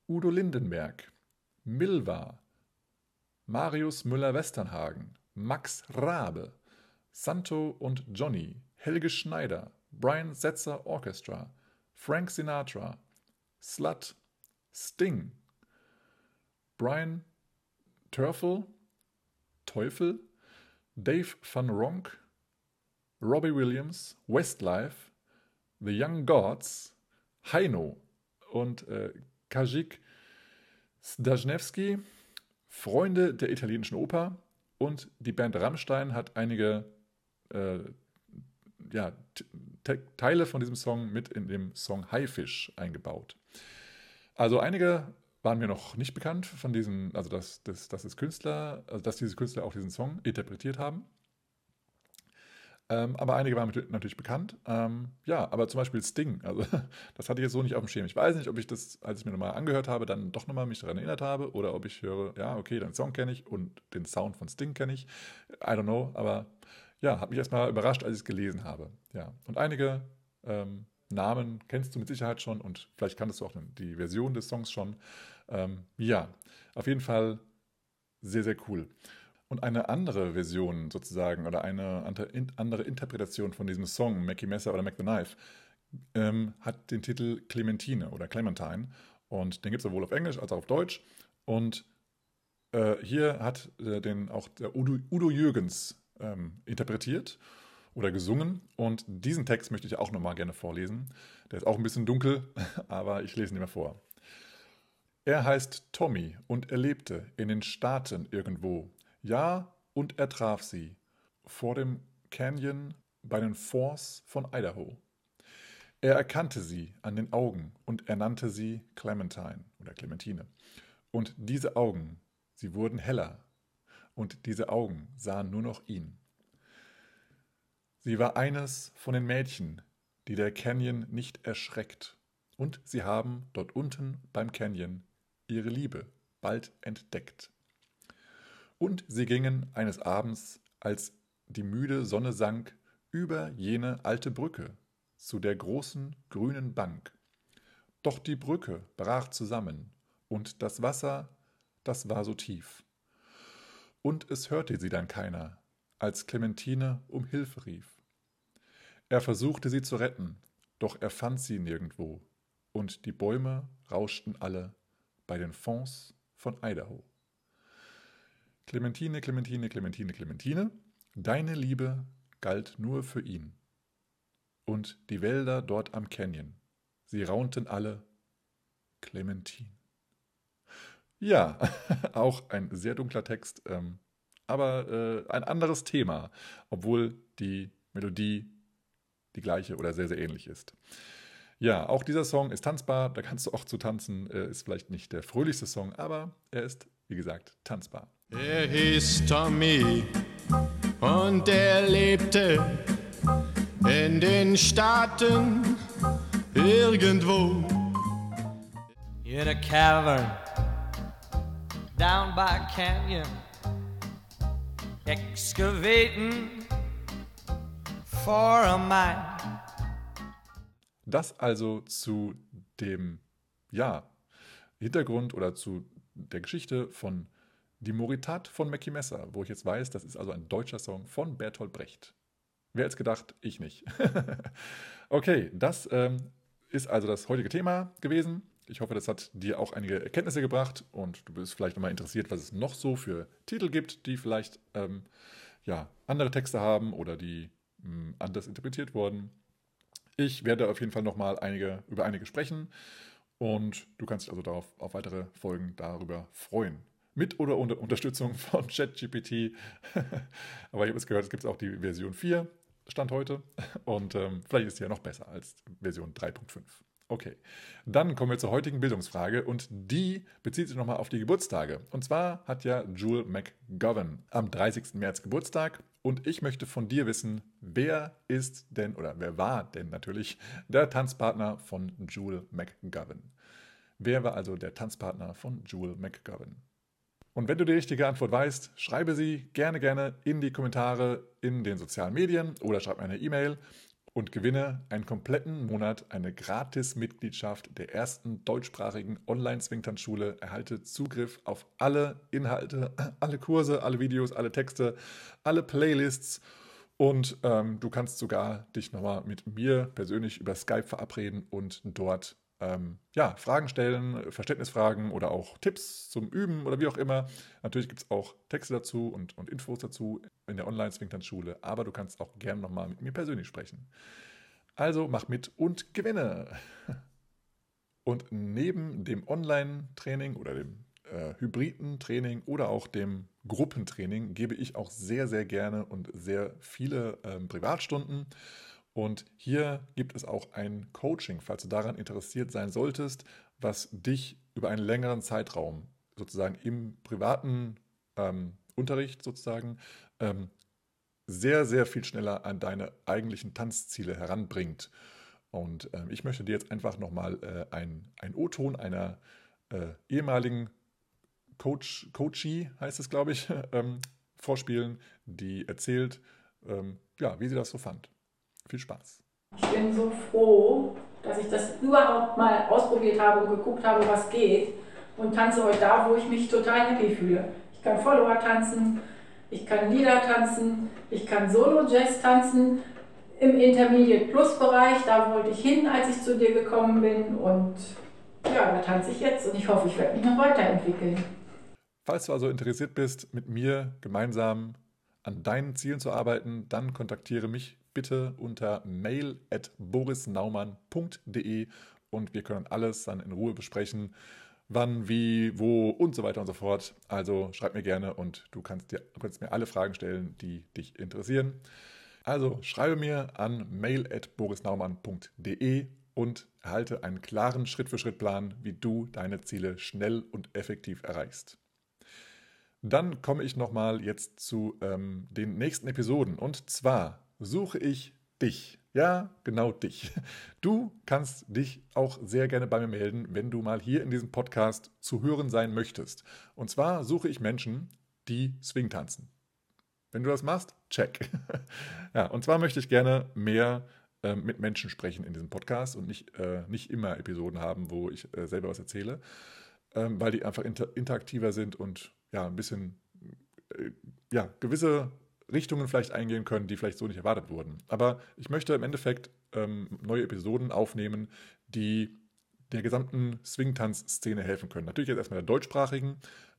Udo Lindenberg, Milva, Marius Müller-Westernhagen, Max Rabe, Santo und Johnny, Helge Schneider, Brian Setzer Orchestra, Frank Sinatra, Slut, Sting, Brian Turfel, Teufel, Dave Van Ronk, Robbie Williams, Westlife, The Young Gods, Heino und äh, Kajik Stajnewski, Freunde der italienischen Oper und die Band Rammstein hat einige äh, ja, Teile von diesem Song mit in dem Song Haifisch eingebaut. Also einige waren mir noch nicht bekannt von diesen, also dass, dass, dass, es Künstler, also dass diese Künstler auch diesen Song interpretiert haben. Ähm, aber einige waren natürlich bekannt. Ähm, ja, aber zum Beispiel Sting, also das hatte ich jetzt so nicht auf dem Schirm. Ich weiß nicht, ob ich das, als ich mir nochmal angehört habe, dann doch nochmal mich daran erinnert habe oder ob ich höre, ja, okay, den Song kenne ich und den Sound von Sting kenne ich. I don't know, aber ja, hat mich erstmal überrascht, als ich es gelesen habe. Ja, und einige ähm, Namen kennst du mit Sicherheit schon und vielleicht kanntest du auch die Version des Songs schon. Ähm, ja, auf jeden Fall sehr, sehr cool. Und eine andere Version sozusagen oder eine andere Interpretation von diesem Song, Mackie Messer oder Mac the Knife, ähm, hat den Titel Clementine oder Clementine. Und den gibt es sowohl auf Englisch als auch auf Deutsch. Und äh, hier hat äh, den auch der Udo, Udo Jürgens ähm, interpretiert oder gesungen. Und diesen Text möchte ich auch nochmal gerne vorlesen. Der ist auch ein bisschen dunkel, aber ich lese ihn mal vor. Er heißt Tommy und er lebte in den Staaten irgendwo ja, und er traf sie vor dem Canyon bei den Falls von Idaho. Er erkannte sie an den Augen und er nannte sie Clementine oder Clementine. Und diese Augen, sie wurden heller und diese Augen sahen nur noch ihn. Sie war eines von den Mädchen, die der Canyon nicht erschreckt, und sie haben dort unten beim Canyon ihre Liebe bald entdeckt. Und sie gingen eines Abends, als die müde Sonne sank, über jene alte Brücke zu der großen grünen Bank. Doch die Brücke brach zusammen, und das Wasser, das war so tief. Und es hörte sie dann keiner, als Clementine um Hilfe rief. Er versuchte sie zu retten, doch er fand sie nirgendwo, und die Bäume rauschten alle bei den Fonds von Idaho. Clementine, Clementine, Clementine, Clementine, deine Liebe galt nur für ihn. Und die Wälder dort am Canyon, sie raunten alle Clementine. Ja, auch ein sehr dunkler Text, ähm, aber äh, ein anderes Thema, obwohl die Melodie die gleiche oder sehr, sehr ähnlich ist. Ja, auch dieser Song ist tanzbar, da kannst du auch zu tanzen, äh, ist vielleicht nicht der fröhlichste Song, aber er ist, wie gesagt, tanzbar. Er hieß Tommy Und er lebte in den Staaten irgendwo. In a cavern down by canyon, excavating for a mine. Das also zu dem, ja, Hintergrund oder zu der Geschichte von Die Moritat von Mackie Messer, wo ich jetzt weiß, das ist also ein deutscher Song von Bertolt Brecht. Wer hätte es gedacht? Ich nicht. okay, das ähm, ist also das heutige Thema gewesen. Ich hoffe, das hat dir auch einige Erkenntnisse gebracht und du bist vielleicht nochmal interessiert, was es noch so für Titel gibt, die vielleicht ähm, ja, andere Texte haben oder die mh, hm, anders interpretiert wurden. Ich werde auf jeden Fall nochmal einige, über einige sprechen und du kannst dich also darauf auf weitere Folgen darüber freuen. Mit oder unter Unterstützung von ChatGPT. Aber ich habe es gehört, es gibt auch die Version 4, Stand heute. Und ähm, vielleicht ist sie ja noch besser als Version 3.5. Okay, dann kommen wir zur heutigen Bildungsfrage und die bezieht sich nochmal auf die Geburtstage. Und zwar hat ja Jewel McGovern am 30. März Geburtstag und ich möchte von dir wissen, wer ist denn oder wer war denn natürlich der Tanzpartner von Jewel McGovern? Wer war also der Tanzpartner von Jewel McGovern? Und wenn du die richtige Antwort weißt, schreibe sie gerne, gerne in die Kommentare in den sozialen Medien oder schreib mir eine E-Mail und gewinne einen kompletten Monat eine Gratis-Mitgliedschaft der ersten deutschsprachigen Online-Swingtanzschule. Erhalte Zugriff auf alle Inhalte, alle Kurse, alle Videos, alle Texte, alle Playlists. Und ähm, du kannst sogar dich nochmal mit mir persönlich über Skype verabreden und dort ähm, ja, Fragen stellen, Verständnisfragen oder auch Tipps zum Üben oder wie auch immer. Natürlich gibt es auch Texte dazu und, und Infos dazu in der Online-Swingtanzschule, aber du kannst auch gerne nochmal mit mir persönlich sprechen. Also mach mit und gewinne! Und neben dem Online-Training oder dem äh, hybriden Training oder auch dem Gruppentraining gebe ich auch sehr, sehr gerne und sehr viele ähm, Privatstunden. Und hier gibt es auch ein Coaching, falls du daran interessiert sein solltest, was dich über einen längeren Zeitraum sozusagen im privaten ähm, Unterricht sozusagen ähm, sehr, sehr viel schneller an deine eigentlichen Tanzziele heranbringt. Und ähm, ich möchte dir jetzt einfach nochmal äh, ein, ein O-Ton einer äh, ehemaligen Coach, Coachie, heißt es, glaube ich, ähm, vorspielen, die erzählt, ähm, ja, wie sie das so fand. Viel Spaß. Ich bin so froh, dass ich das überhaupt mal ausprobiert habe und geguckt habe, was geht. Und tanze heute da, wo ich mich total happy fühle. Ich kann Follower tanzen, ich kann Lieder tanzen, ich kann Solo-Jazz tanzen. Im Intermediate Plus Bereich, da wollte ich hin, als ich zu dir gekommen bin. Und ja, da tanze ich jetzt und ich hoffe, ich werde mich noch weiterentwickeln. Falls du also interessiert bist, mit mir gemeinsam an deinen Zielen zu arbeiten, dann kontaktiere mich bitte unter mail at borisnaumann.de und wir können alles dann in Ruhe besprechen. Wann, wie, wo und so weiter und so fort. Also schreib mir gerne und du kannst, dir, kannst mir alle Fragen stellen, die dich interessieren. Also schreibe mir an mail at borisnaumann.de und erhalte einen klaren Schritt-für-Schritt-Plan, wie du deine Ziele schnell und effektiv erreichst. Dann komme ich nochmal jetzt zu ähm, den nächsten Episoden. Und zwar suche ich dich. Ja, genau dich. Du kannst dich auch sehr gerne bei mir melden, wenn du mal hier in diesem Podcast zu hören sein möchtest. Und zwar suche ich Menschen, die Swing tanzen. Wenn du das machst, check. Ja, und zwar möchte ich gerne mehr äh, mit Menschen sprechen in diesem Podcast und nicht, äh, nicht immer Episoden haben, wo ich äh, selber was erzähle, ähm, weil die einfach inter interaktiver sind und ja, ein bisschen äh, ja, gewisse Richtungen vielleicht eingehen können, die vielleicht so nicht erwartet wurden. Aber ich möchte im Endeffekt ähm, neue Episoden aufnehmen, die der gesamten Swing-Tanz-Szene helfen können. Natürlich jetzt erstmal der deutschsprachigen,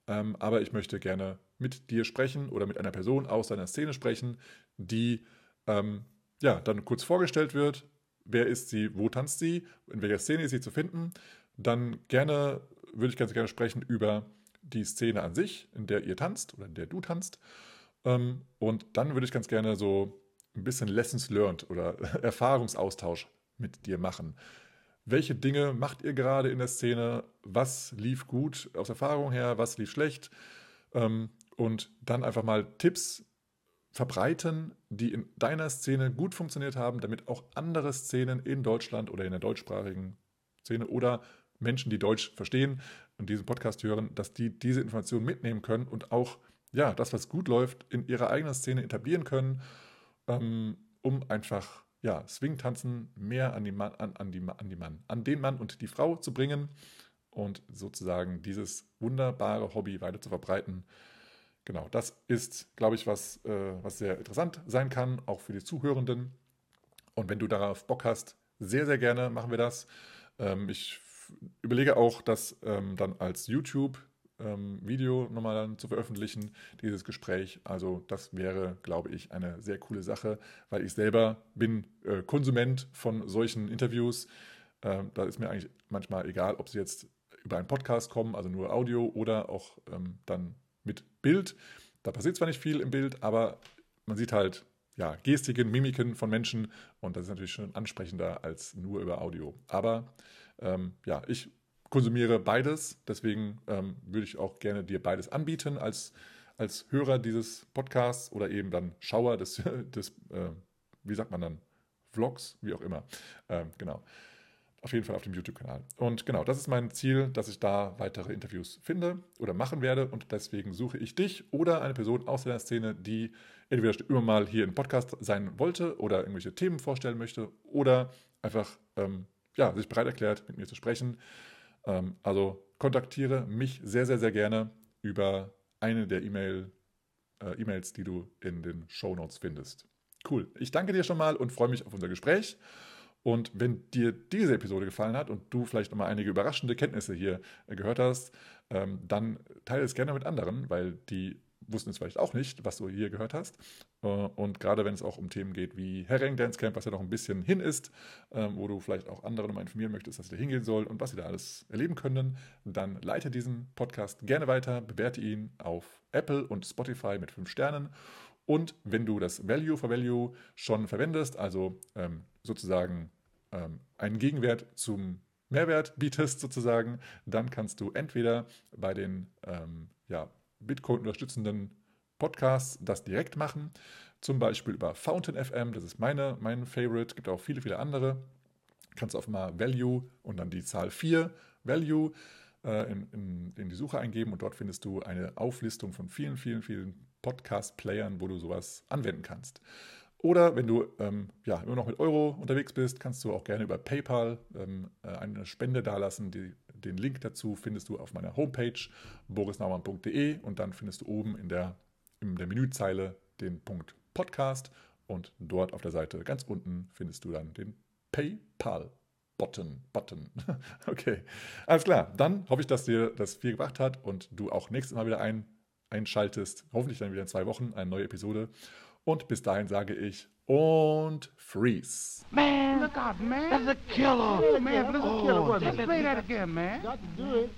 ähm, aber ich möchte gerne mit dir sprechen oder mit einer Person aus deiner Szene sprechen, die ähm, ja dann kurz vorgestellt wird. Wer ist sie? Wo tanzt sie? In welcher Szene ist sie zu finden? Dann gerne würde ich ganz gerne sprechen über die Szene an sich, in der ihr tanzt oder in der du tanzt ähm, und dann würde ich ganz gerne so ein bisschen Lessons learned oder Erfahrungsaustausch mit dir machen. Welche Dinge macht ihr gerade in der Szene? Was lief gut aus Erfahrung her? Was lief schlecht? Ähm, und dann einfach mal Tipps verbreiten, die in deiner Szene gut funktioniert haben, damit auch andere Szenen in Deutschland oder in der deutschsprachigen Szene oder Menschen, die Deutsch verstehen und diesen Podcast hören, dass die diese Informationen mitnehmen können und auch ja, das, was gut läuft, in ihrer eigenen Szene etablieren können, ähm, um einfach ja, Swing-Tanzen mehr an, die Mann, an, an, die, an, die Mann, an den Mann und die Frau zu bringen und sozusagen dieses wunderbare Hobby weiter zu verbreiten. Genau, das ist, glaube ich, was, äh, was sehr interessant sein kann, auch für die Zuhörenden. Und wenn du darauf Bock hast, sehr, sehr gerne machen wir das. Ähm, ich überlege auch, das ähm, dann als YouTube ähm, Video nochmal dann zu veröffentlichen, dieses Gespräch. Also das wäre, glaube ich, eine sehr coole Sache, weil ich selber bin äh, Konsument von solchen Interviews. Ähm, da ist mir eigentlich manchmal egal, ob sie jetzt über einen Podcast kommen, also nur Audio oder auch ähm, dann mit Bild. Da passiert zwar nicht viel im Bild, aber man sieht halt ja, Gestiken, Mimiken von Menschen und das ist natürlich schon ansprechender als nur über Audio. Aber ähm, ja, ich konsumiere beides, deswegen ähm, würde ich auch gerne dir beides anbieten als, als Hörer dieses Podcasts oder eben dann Schauer des, des äh, wie sagt man dann, Vlogs, wie auch immer. Ähm, genau. Auf jeden Fall auf dem YouTube-Kanal. Und genau, das ist mein Ziel, dass ich da weitere Interviews finde oder machen werde. Und deswegen suche ich dich oder eine Person aus der Szene, die entweder immer mal hier im Podcast sein wollte oder irgendwelche Themen vorstellen möchte oder einfach ähm, ja, sich bereit erklärt, mit mir zu sprechen. Ähm, also kontaktiere mich sehr, sehr, sehr gerne über eine der E-Mail, äh, E-Mails, die du in den Show Notes findest. Cool. Ich danke dir schon mal und freue mich auf unser Gespräch. Und wenn dir diese Episode gefallen hat und du vielleicht nochmal einige überraschende Kenntnisse hier äh, gehört hast, ähm, dann teile es gerne mit anderen, weil die wussten es vielleicht auch nicht, was du hier gehört hast. Äh, und gerade wenn es auch um Themen geht wie Herring Dance Camp, was ja noch ein bisschen hin ist, ähm, wo du vielleicht auch andere nochmal informieren möchtest, dass sie da hingehen sollen und was sie da alles erleben können, dann leite diesen Podcast gerne weiter, bewerte ihn auf Apple und Spotify mit fünf Sternen. Und wenn du das Value for Value schon verwendest, also ähm, sozusagen ähm, einen Gegenwert zum Mehrwert bietest sozusagen, dann kannst du entweder bei den ähm, ja, Bitcoin unterstützenden Podcasts das direkt machen, zum Beispiel über Fountain FM, das ist meine, mein Favorite, gibt auch viele, viele andere. Kannst auf mal Value und dann die Zahl 4 Value äh, in, in, in die Suche eingeben und dort findest du eine Auflistung von vielen, vielen, vielen Podcast-Playern, wo du sowas anwenden kannst. Oder wenn du ähm, ja, immer noch mit Euro unterwegs bist, kannst du auch gerne über PayPal ähm, äh, eine Spende dalassen. Die, den Link dazu findest du auf meiner Homepage borisnaumann.de und dann findest du oben in der, in der Menüzeile den Punkt Podcast und dort auf der Seite ganz unten findest du dann den PayPal. Button, Button. okay, alles klar. Dann hoffe ich, dass dir das viel gebracht hat und du auch nächstes Mal wieder ein, einschaltest. Hoffentlich dann wieder in zwei Wochen eine neue Episode. Und bis dahin sage ich und freeze. Man, look out, man. That's a killer. Hey, man, that's a killer. Oh, Let's play that again, man. Got to do it.